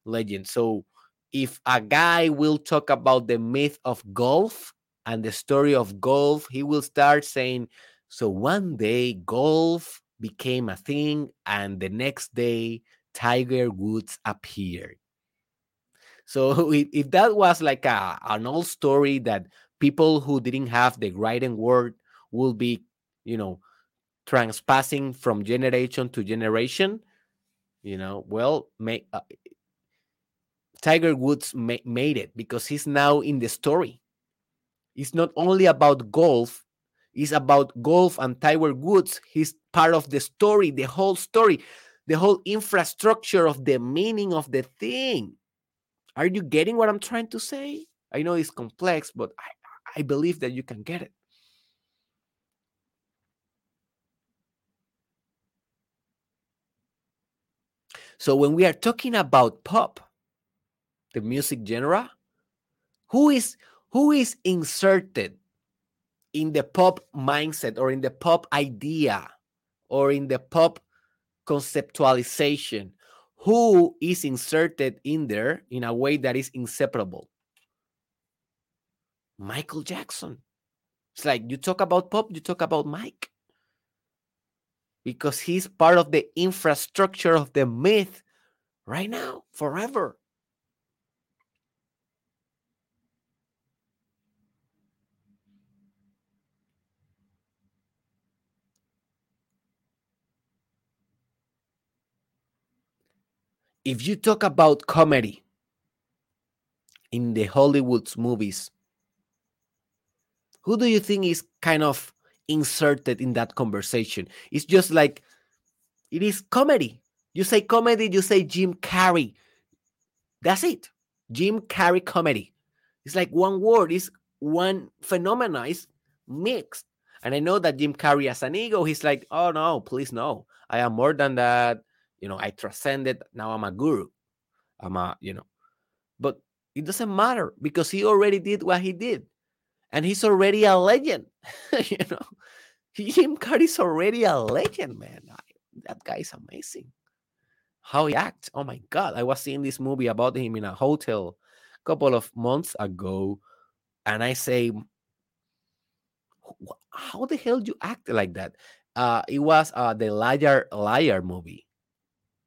legend. So if a guy will talk about the myth of golf and the story of golf he will start saying so one day golf became a thing and the next day tiger woods appeared. So if, if that was like a, an old story that people who didn't have the writing word will be, you know, transpassing from generation to generation. You know, well, may, uh, Tiger Woods ma- made it because he's now in the story. It's not only about golf, it's about golf and Tiger Woods. He's part of the story, the whole story, the whole infrastructure of the meaning of the thing. Are you getting what I'm trying to say? I know it's complex, but I, I believe that you can get it. So when we are talking about pop, the music genre, who is who is inserted in the pop mindset or in the pop idea or in the pop conceptualization? who is inserted in there in a way that is inseparable? Michael Jackson. It's like you talk about pop, you talk about Mike. Because he's part of the infrastructure of the myth right now, forever. if you talk about comedy in the Hollywood movies, who do you think is kind of inserted in that conversation? It's just like it is comedy. You say comedy, you say Jim Carrey. That's it. Jim Carrey comedy. It's like one word, it's one phenomena, it's mixed. And I know that Jim Carrey as an ego, he's like, oh no, please no. I am more than that you know i transcended now i'm a guru i'm a you know but it doesn't matter because he already did what he did and he's already a legend you know? Jim carrey's already a legend man. That guy is amazing. How he acts. Oh my god i was seeing this movie about him in a hotel a couple of months ago and i say how the hell do you act like that? Uh it was uh the liar liar movie.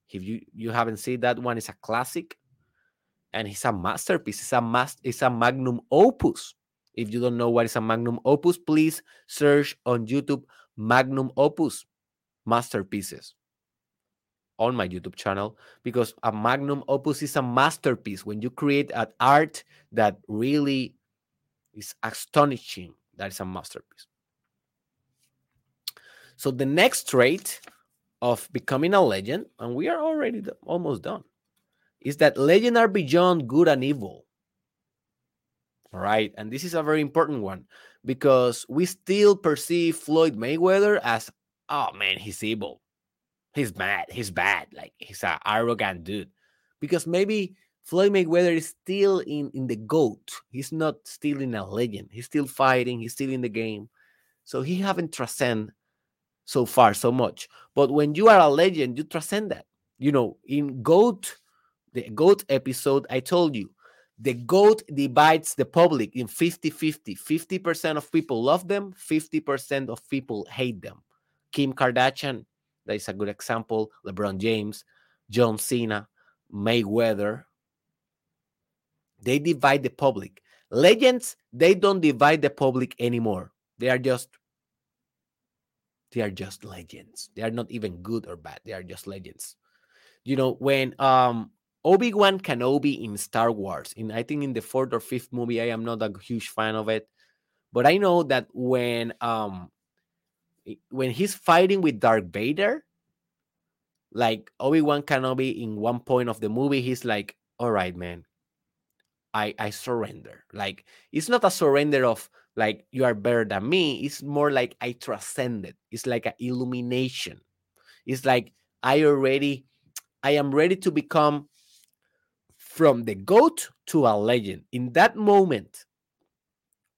If you you haven't seen that one, it's a classic, and it's a masterpiece. It's a mas- It's a magnum opus. If you don't know what is a magnum opus, please search on YouTube magnum opus masterpieces on my YouTube channel because a magnum opus is a masterpiece. When you create an art that really is astonishing, that is a masterpiece. So the next trait of becoming a legend, and we are already almost done, is that legends are beyond good and evil. Right. And this is a very important one because we still perceive Floyd Mayweather as, oh man, he's evil. He's bad. He's bad. Like he's an arrogant dude. Because maybe Floyd Mayweather is still in, in the GOAT. He's not still in a legend. He's still fighting. He's still in the game. So he haven't transcend so far so much. But when you are a legend, you transcend that. You know, in GOAT, the GOAT episode, I told you the GOAT divides the public in 50 50. 50% of people love them, 50% of people hate them. Kim Kardashian, that is a good example. LeBron James, John Cena, Mayweather. They divide the public. Legends, they don't divide the public anymore. They are just they are just legends. They are not even good or bad. They are just legends. You know, when um Obi-Wan Kenobi in Star Wars, in I think in the fourth or fifth movie, I am not a huge fan of it. But I know that when um when he's fighting with Darth Vader, like Obi-Wan Kenobi in one point of the movie, he's like, all right, man, I I surrender. Like it's not a surrender of like you are better than me. It's more like I transcended. It's like an illumination. It's like I already, I am ready to become from the goat to a legend. In that moment,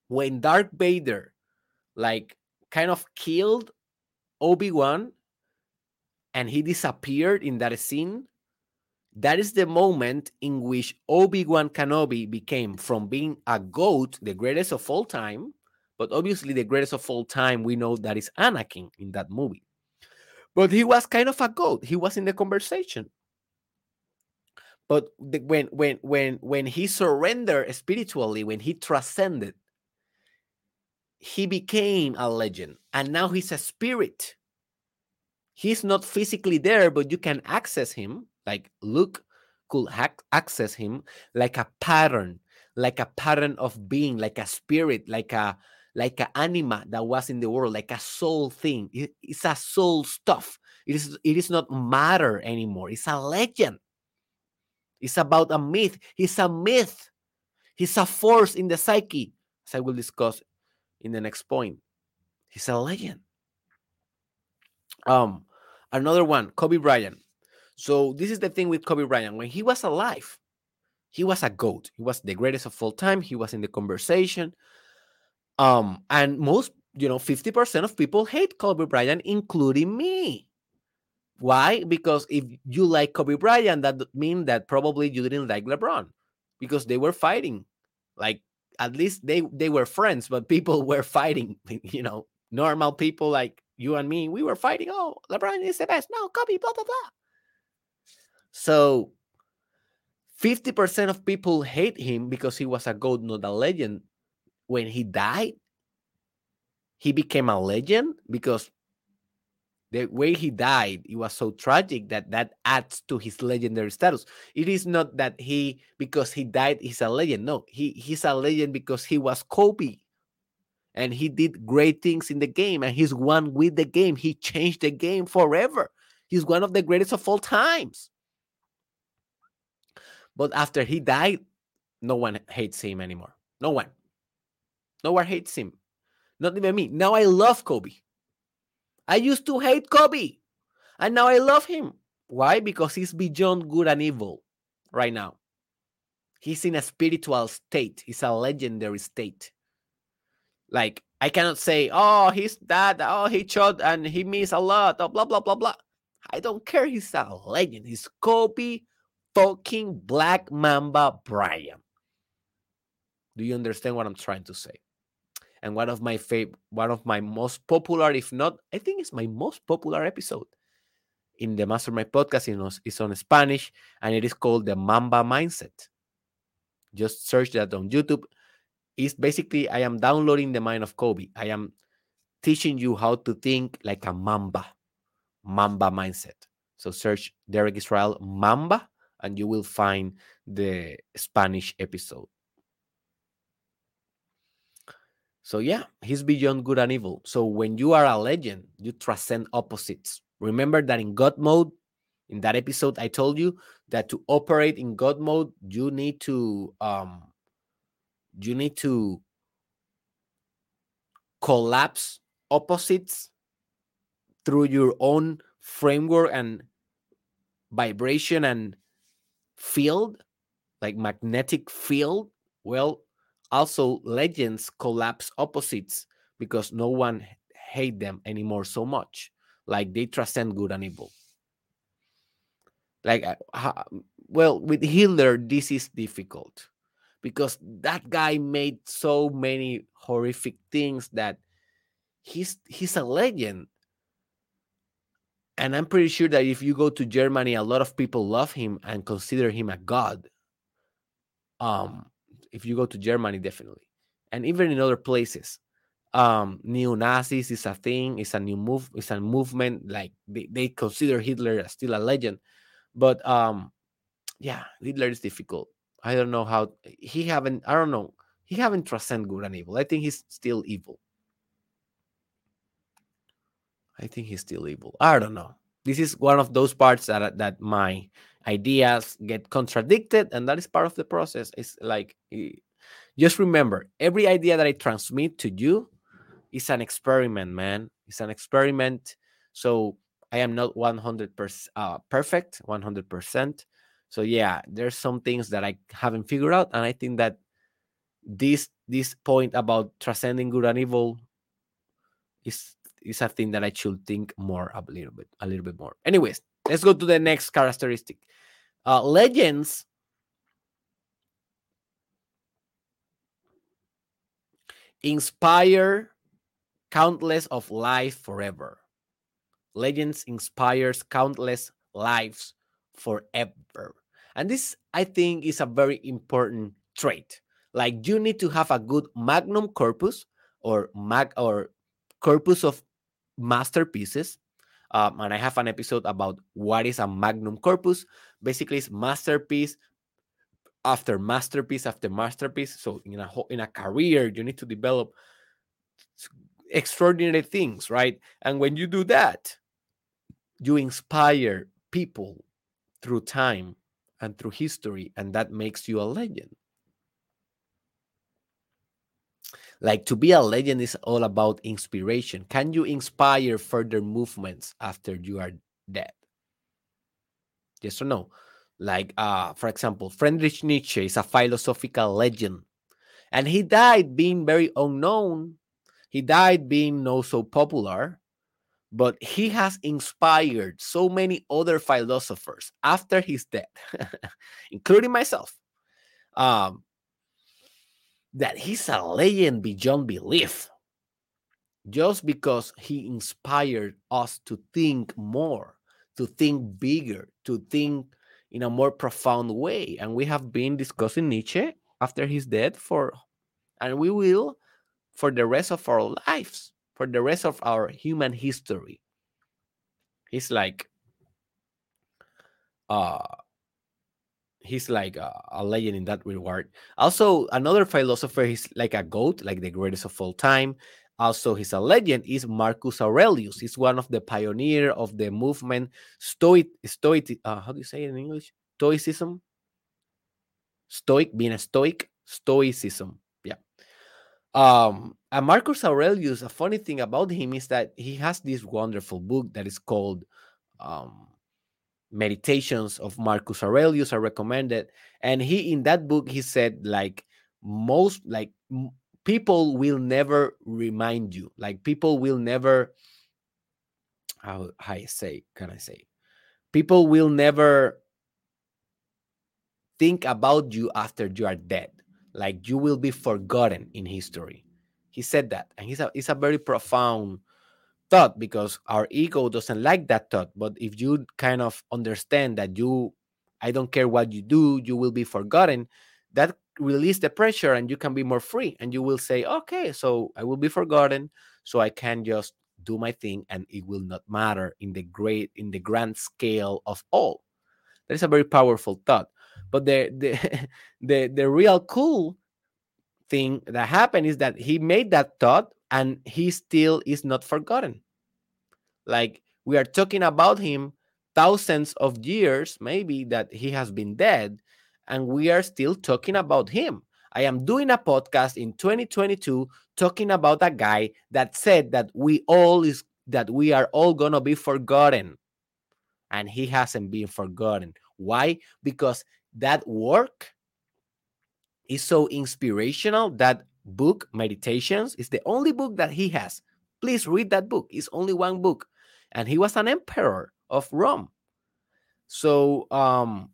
when Darth Vader, like, kind of killed Obi Wan, and he disappeared in that scene, that is the moment in which Obi-Wan Kenobi became from being a goat, the greatest of all time, but obviously the greatest of all time, we know that is Anakin in that movie. But he was kind of a goat. He was in the conversation. But when when when when he surrendered spiritually, when he transcended, he became a legend, and now he's a spirit. He's not physically there, but you can access him like Luke could access him like a pattern, like a pattern of being, like a spirit, like a like an anima that was in the world, like a soul thing. It, it's a soul stuff. It is it is not matter anymore. It's a legend. It's about a myth. He's a myth. He's a force in the psyche, as I will discuss in the next point. He's a legend. Um, another one, Kobe Bryant. So this is the thing with Kobe Bryant. When he was alive, he was a goat. He was the greatest of all time. He was in the conversation. Um, and most, you know, 50% of people hate Kobe Bryant, including me. Why? Because if you like Kobe Bryant, that means that probably you didn't like LeBron because they were fighting. Like at least they they were friends, but people were fighting. You know, normal people like you and me, we were fighting. Oh, LeBron is the best. No, Kobe, blah blah blah. So 50% of people hate him because he was a goat, not a legend. When he died, he became a legend because the way he died it was so tragic that that adds to his legendary status. It is not that he because he died he's a legend. No he he's a legend because he was kobe. And he did great things in the game and he's one with the game. He changed the game forever. He's one of the greatest of all times. But after he died no one hates him anymore. No one. No one hates him. Not even me. Now i love kobe I used to hate Kobe, and now I love him. Why? Because he's beyond good and evil right now. He's in a spiritual state, he's a legendary state. Like, I cannot say, oh, he's that, oh, he shot and he missed a lot, oh, blah, blah, blah, blah. I don't care. He's a legend. He's Kobe fucking Black Mamba Bryant. Do you understand what I'm trying to say? And one of my favorite, one of my most popular, if not, I think it's my most popular episode in the Mastermind podcast. It's on Spanish, and it is called the Mamba Mindset. Just search that on YouTube. It's basically I am downloading the mind of Kobe. I am teaching you how to think like a Mamba, Mamba mindset. So search Derek Israel Mamba, and you will find the Spanish episode. So yeah, he's beyond good and evil. So when you are a legend, you transcend opposites. Remember that in God mode, in that episode, I told you that to operate in God mode, you need to um you need to collapse opposites through your own framework and vibration and field, like magnetic field. Well, also legends collapse opposites because no one hate them anymore so much. Like they transcend good and evil. Like uh, well with hitler this is difficult because that guy made so many horrific things that he's he's a legend. And i'm pretty sure that if you go to germany a lot of people love him and consider him a god. Um if you go to Germany, definitely, and even in other places. Um, neo Nazis is a thing. It's a new move. It's a movement. Like they, they consider Hitler as still a legend, but um, yeah, Hitler is difficult. I don't know how he haven't. I don't know. He haven't transcend good and evil. I think he's still evil. I think he's still evil. I don't know. This is one of those parts that that my ideas get contradicted and that is part of the process. It's like just remember every idea that i transmit to you is an experiment man. It's an experiment. So i am not 100% uh, perfect 100% so yeah there's some things that i haven't figured out and i think that this this point about transcending good and evil is is a thing that i should think more a little bit a little bit more. Anyways let's go to the next characteristic uh, legends inspire countless of life forever. Legends inspires countless lives forever. And this, I think, is a very important trait. Like you need to have a good magnum corpus or mag or corpus of masterpieces um, and I have an episode about what is a magnum corpus. Basically, it's masterpiece after masterpiece after masterpiece. So in a in a career, you need to develop extraordinary things, right? And when you do that, you inspire people through time and through history, and that makes you a legend. Like to be a legend is all about inspiration. Can you inspire further movements after you are dead? Yes or no? Like, uh, for example, Friedrich Nietzsche is a philosophical legend, and he died being very unknown. He died being not so popular, but he has inspired so many other philosophers after his death, including myself, um, that he's a legend beyond belief just because he inspired us to think more, to think bigger, to think in a more profound way. And we have been discussing Nietzsche after his death for, and we will for the rest of our lives, for the rest of our human history. He's like, uh, he's like a, a, legend in that regard. Also, another philosopher, he's like a goat, like the greatest of all time. Also, he's a legend. Is Marcus Aurelius. He's one of the pioneer of the movement Stoic. Stoic. Uh, how do you say it in English? Stoicism. Stoic, being a Stoic. Stoicism. Yeah. Um, and Marcus Aurelius. A funny thing about him is that he has this wonderful book that is called um, Meditations of Marcus Aurelius. are recommended. And he in that book he said like most like people will never remind you like people will never how, how I say can I say people will never think about you after you are dead like you will be forgotten in history he said that and he's a, it's a very profound thought because our ego doesn't like that thought. But if you kind of understand that you i don't care what you do you will be forgotten that release the pressure and you can be more free. And you will say okay so i will be forgotten so i can just do my thing and it will not matter in the great in the grand scale of all. That is a very powerful thought. But the the the, the real cool thing that happened is that he made that thought and he still is not forgotten like we are talking about him thousands of years maybe that he has been dead and we are still talking about him. I am doing a podcast in 2022 talking about a guy that said that we all is that we are all to be forgotten. And he hasn't been forgotten. Why? Because that work is so inspirational. That book, Meditations, is the only book that he has. Please read that book. It's only one book. And he was an emperor of Rome. So um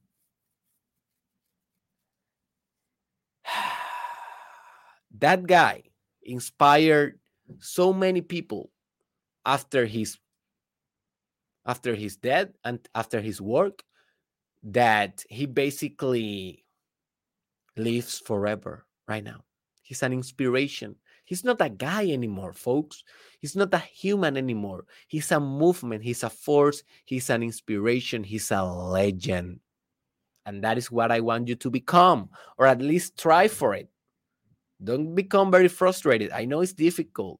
that guy inspired so many people after his after his death and after his work that he basically lives forever right now he's an inspiration he's not a guy anymore folks he's not a human anymore he's a movement he's a force he's an inspiration he's a legend and that is what i want you to become or at least try for it don't become very frustrated. I know it's difficult.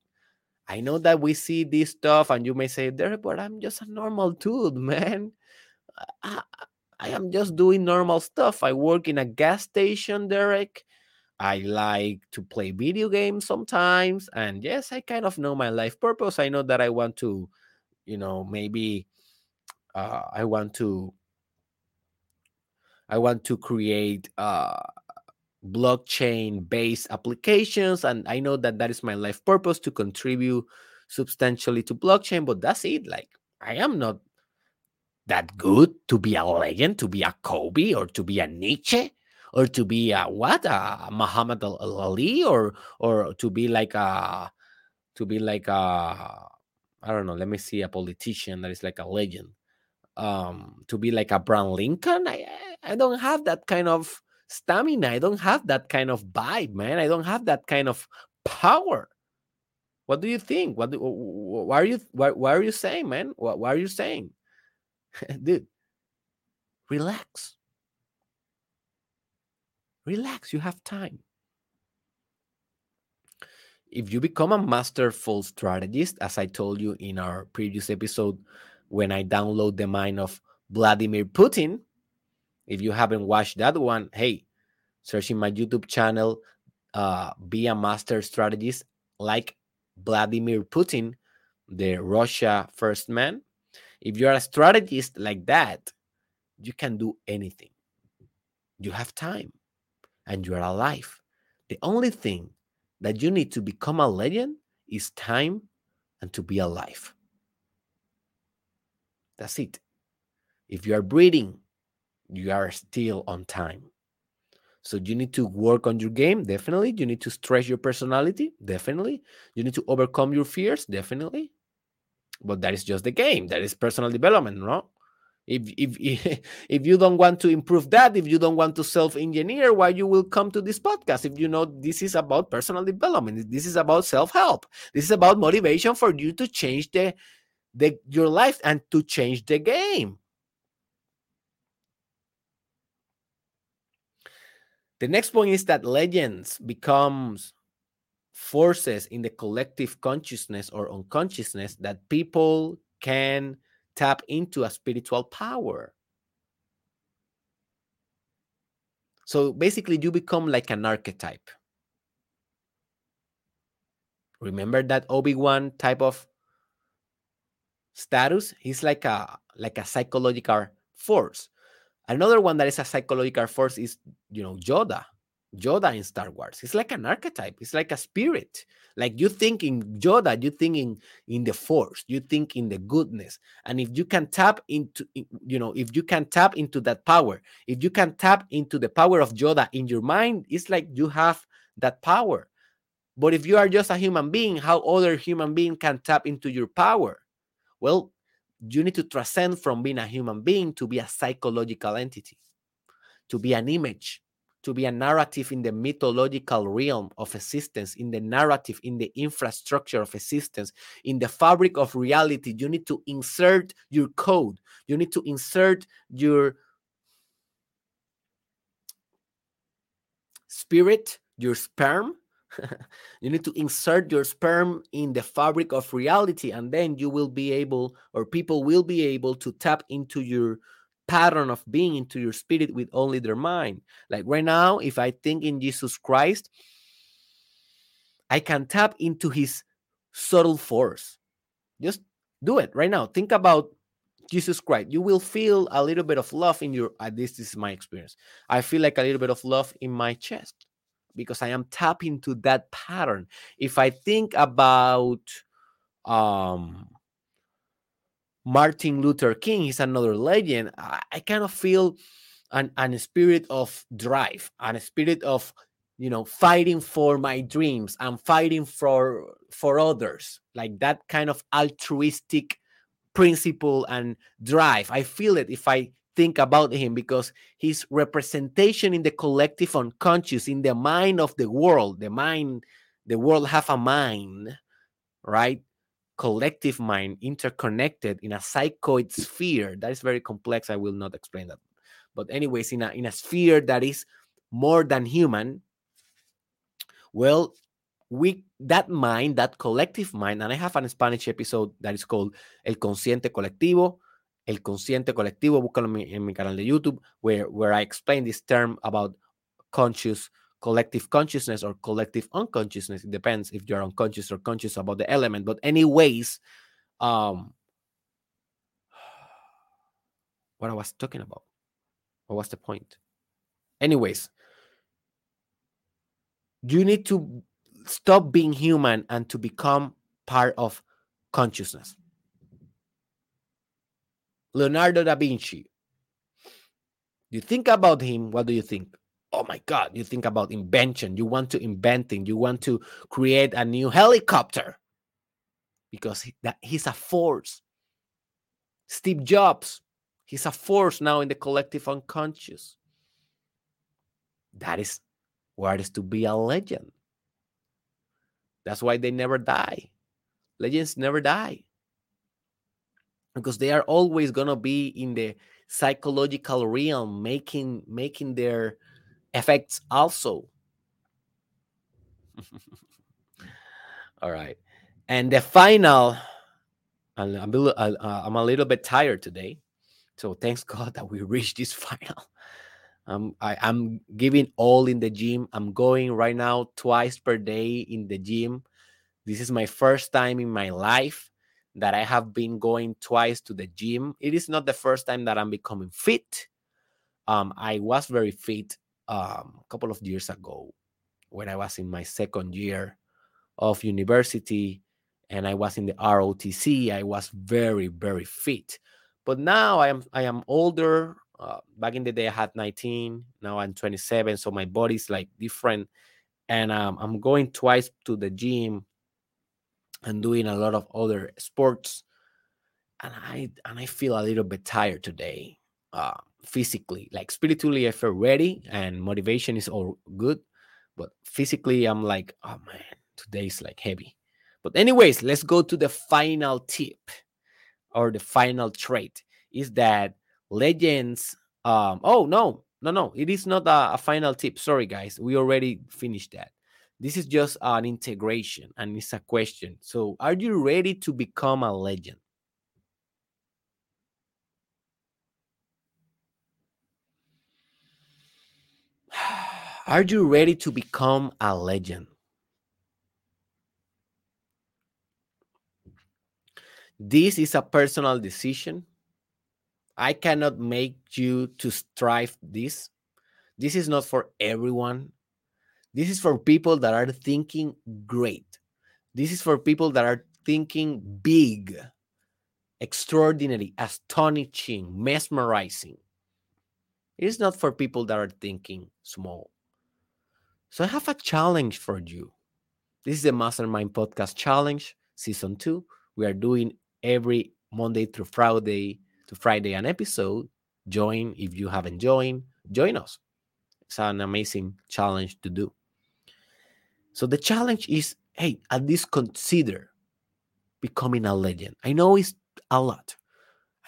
I know that we see this stuff and you may say, there, but I'm just a normal dude, man. I, I am just doing normal stuff. I work in a gas station, Derek. I like to play video games sometimes. And yes, I kind of know my life purpose. I know that I want to, you know, maybe uh, I want to I want to create uh, blockchain based applications and i know that that is my life purpose to contribute substantially to blockchain but that's it like i am not that good to be a legend to be a kobe or to be a nietzsche or to be a what a muhammad ali or or to be like a to be like a i don't know let me see a politician that is like a legend um to be like a Abraham Lincoln i i don't have that kind of stamina. I don't have that kind of vibe, man. I don't have that kind of power. What do you think? What, do, why are you why, why are you saying, man? What, why are you saying? Dude, relax. Relax, you have time. If you become a masterful strategist, as I told you in our previous episode, when I download the mind of Vladimir Putin, if you haven't watched that one, hey, searching my YouTube channel, uh, be a master strategist like Vladimir Putin, the Russia first man. If you're a strategist like that, you can do anything. You have time and you're alive. The only thing that you need to become a legend is time and to be alive. That's it. If you are breathing, you are still on time. So you need to work on your game, definitely. You need to stress your personality, definitely. You need to overcome your fears, definitely. But that is just the game. That is personal development, no? If if if you don't want to improve that, if you don't want to self-engineer, why you will come to this podcast? If you know this is about personal development, this is about self-help. This is about motivation for you to change the the your life and to change the game. The next point is that legends becomes forces in the collective consciousness or unconsciousness that people can tap into a spiritual power. So basically, you become like an archetype. Remember that Obi-Wan type of status? He's like a like a psychological force. Another one that is a psychological force is, you know, Yoda. Yoda in Star Wars. It's like an archetype. It's like a spirit. Like you think in Yoda, you think in, in the force, you think in the goodness. And if you can tap into, you know, if you can tap into that power, if you can tap into the power of Yoda in your mind, it's like you have that power. But if you are just a human being, how other human being can tap into your power? Well, you need to transcend from being a human being to be a psychological entity, to be an image, to be a narrative in the mythological realm of existence, in the narrative, in the infrastructure of existence, in the fabric of reality. You need to insert your code, you need to insert your spirit, your sperm, you need to insert your sperm in the fabric of reality, and then you will be able, or people will be able to tap into your pattern of being, into your spirit with only their mind. Like right now, if I think in Jesus Christ, I can tap into his subtle force. Just do it right now. Think about Jesus Christ. You will feel a little bit of love in your, uh, this is my experience. I feel like a little bit of love in my chest because I am tapping to that pattern. If I think about um, Martin Luther King, he's another legend. I, I kind of feel an, an spirit of drive, and a spirit of you know fighting for my dreams and fighting for for others, like that kind of altruistic principle and drive. I feel it if I think about him because his representation in the collective unconscious, in the mind of the world, the mind, the world have a mind, right? Collective mind, interconnected in a psychoid sphere. That is very complex. I will not explain that. But anyways, in a in a sphere that is more than human, well, we that mind, that collective mind, and I have a Spanish episode that is called El Consciente Colectivo El Consciente Colectivo, búscalo en mi, en mi canal de YouTube, where, where I explain this term about conscious, collective consciousness or collective unconsciousness. It depends if you're unconscious or conscious about the element. But anyways, um, what I was talking about. What was the point? Anyways, you need to stop being human and to become part of consciousness. Leonardo da Vinci. You think about him, what do you think? Oh my God, you think about invention. You want to invent things. You want to create a new helicopter because he, that, he's a force. Steve Jobs, he's a force now in the collective unconscious. that is where it is to be a legend. That's why they never die. Legends never die because they are always going to be in the psychological realm making making their effects also. All right. And the final I'm a, little, I'm a little bit tired today. So thanks god that we reached this final. Um, I, i'm giving all in the gym. I'm going right now twice per day in the gym. This is my first time in my life that I have been going twice to the gym. It is not the first time that I'm becoming fit. Um, I was very fit um, a couple of years ago when I was in my second year of university and I was in the ROTC. I was very, very fit. But now I am I am older. Uh, back in the day, I had 19. Now I'm 27, so my body's like different, and um, I'm going twice to the gym and doing a lot of other sports. And I and I feel a little bit tired today, uh, physically. Like spiritually, I feel ready, and motivation is all good, but physically, I'm like, oh man, today's like heavy. But anyways, let's go to the final tip or the final trait is that legends um oh no no no it is not a, a, final tip sorry guys we already finished that this is just an integration and it's a question so are you ready to become a legend are you ready to become a legend This is a personal decision. I cannot make you to strive this. This is not for everyone. This is for people that are thinking great. This is for people that are thinking big, extraordinary, astonishing, mesmerizing. It is not for people that are thinking small. So I have a challenge for you. This is the Mastermind Podcast Challenge, Season 2. We are doing every Monday through Friday to Friday an episode. Join if you haven't joined, join us. It's an amazing challenge to do. So the challenge is hey, at least consider becoming a legend. I know it's a lot.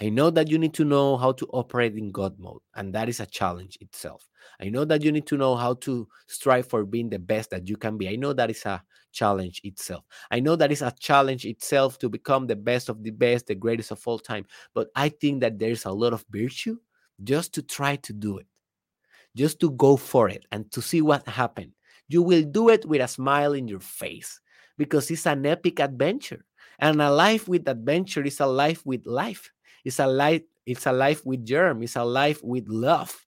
I know that you need to know how to operate in God mode, and that is a challenge itself. I know that you need to know how to strive for being the best that you can be. I know that is a challenge itself. I know that is a challenge itself to become the best of the best, the greatest of all time. But I think that there's a lot of virtue just to try to do it, just to go for it and to see what happens. You will do it with a smile in your face because it's an epic adventure. And a life with adventure is a life with life. It's a life, it's a life with germ, it's a life with love,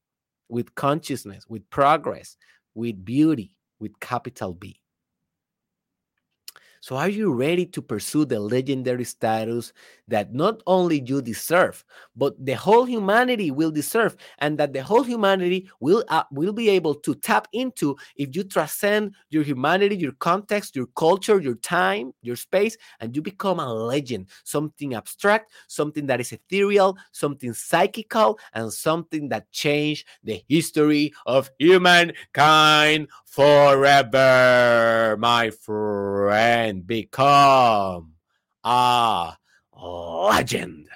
with consciousness, with progress, with beauty, with capital B. So, are you ready to pursue the legendary status that not only you deserve, but the whole humanity will deserve, and that the whole humanity will uh, will be able to tap into if you transcend your humanity, your context, your culture, your time, your space, and you become a legend, something abstract, something that is ethereal, something psychical, and something that changed the history of humankind forever, my friend. Become a legend.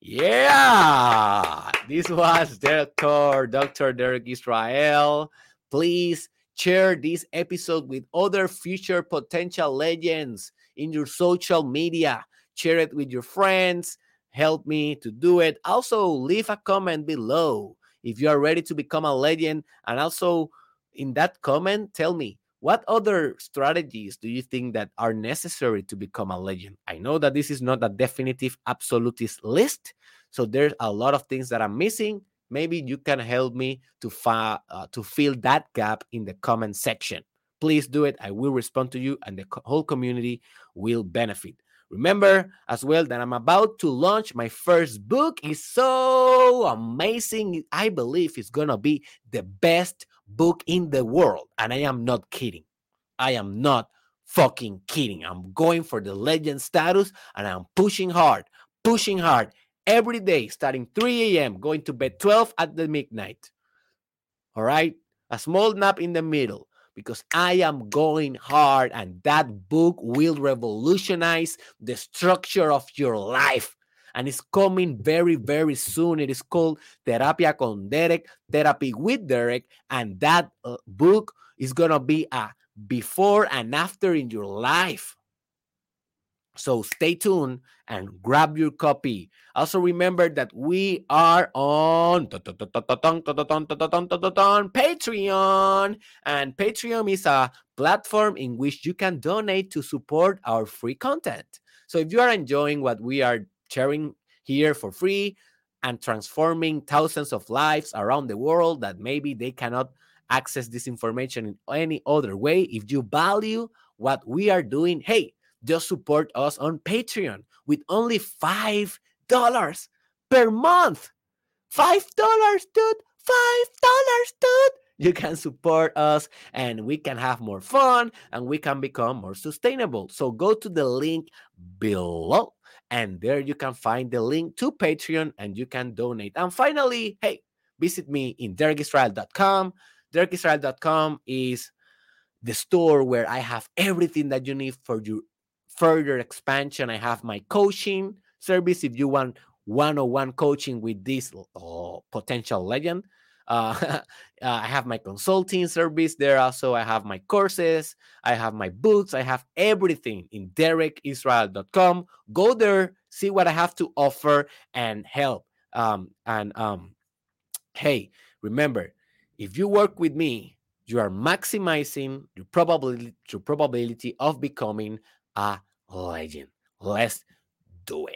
Yeah, this was Dr. Dr. Derek Israel. Please share this episode with other future potential legends in your social media. Share it with your friends. Help me to do it. Also, leave a comment below if you are ready to become a legend and also in that comment, tell me what other strategies do you think that are necessary to become a legend? I know that this is not a definitive absolutist list, so there's a lot of things that I'm missing. Maybe you can help me to uh, to fill that gap in the comment section. Please do it. I will respond to you, and the co- whole community will benefit. Remember as well that I'm about to launch my first book. It's so amazing. I believe it's gonna be the best book in the world. And I am not kidding. I am not fucking kidding. I'm going for the legend status and I'm pushing hard, pushing hard every day, starting 3 a.m., going to bed 12 at the midnight. All right? A small nap in the middle because I am going hard and that book will revolutionize the structure of your life and it's coming very, very soon. It is called Terapia con Derek, Therapy with Derek, and that uh, book is going to be a before and after in your life. So stay tuned and grab your copy. Also remember that we are on Patreon and Patreon is a platform in which you can donate to support our free content. So if you are enjoying what we are sharing here for free and transforming thousands of lives around the world that maybe they cannot access this information in any other way. If you value what we are doing, hey, just support us on Patreon with only $5 $5 per month. $5, dude. $5, dude. You can support us and we can have more fun and we can become more sustainable. So go to the link below and there you can find the link to Patreon and you can donate. And finally, hey, visit me in derekisrael.com. derekisrael.com is the store where I have everything that you need for your further expansion. I have my coaching service if you want one-on-one coaching with this oh, potential legend. Uh, uh, I have my consulting service there. Also, I have my courses, I have my books, I have everything in derekisrael.com. Go there, see what I have to offer, and help. Um, and um, hey, remember, if you work with me, you are maximizing your probability, your probability of becoming a legend. Let's do it.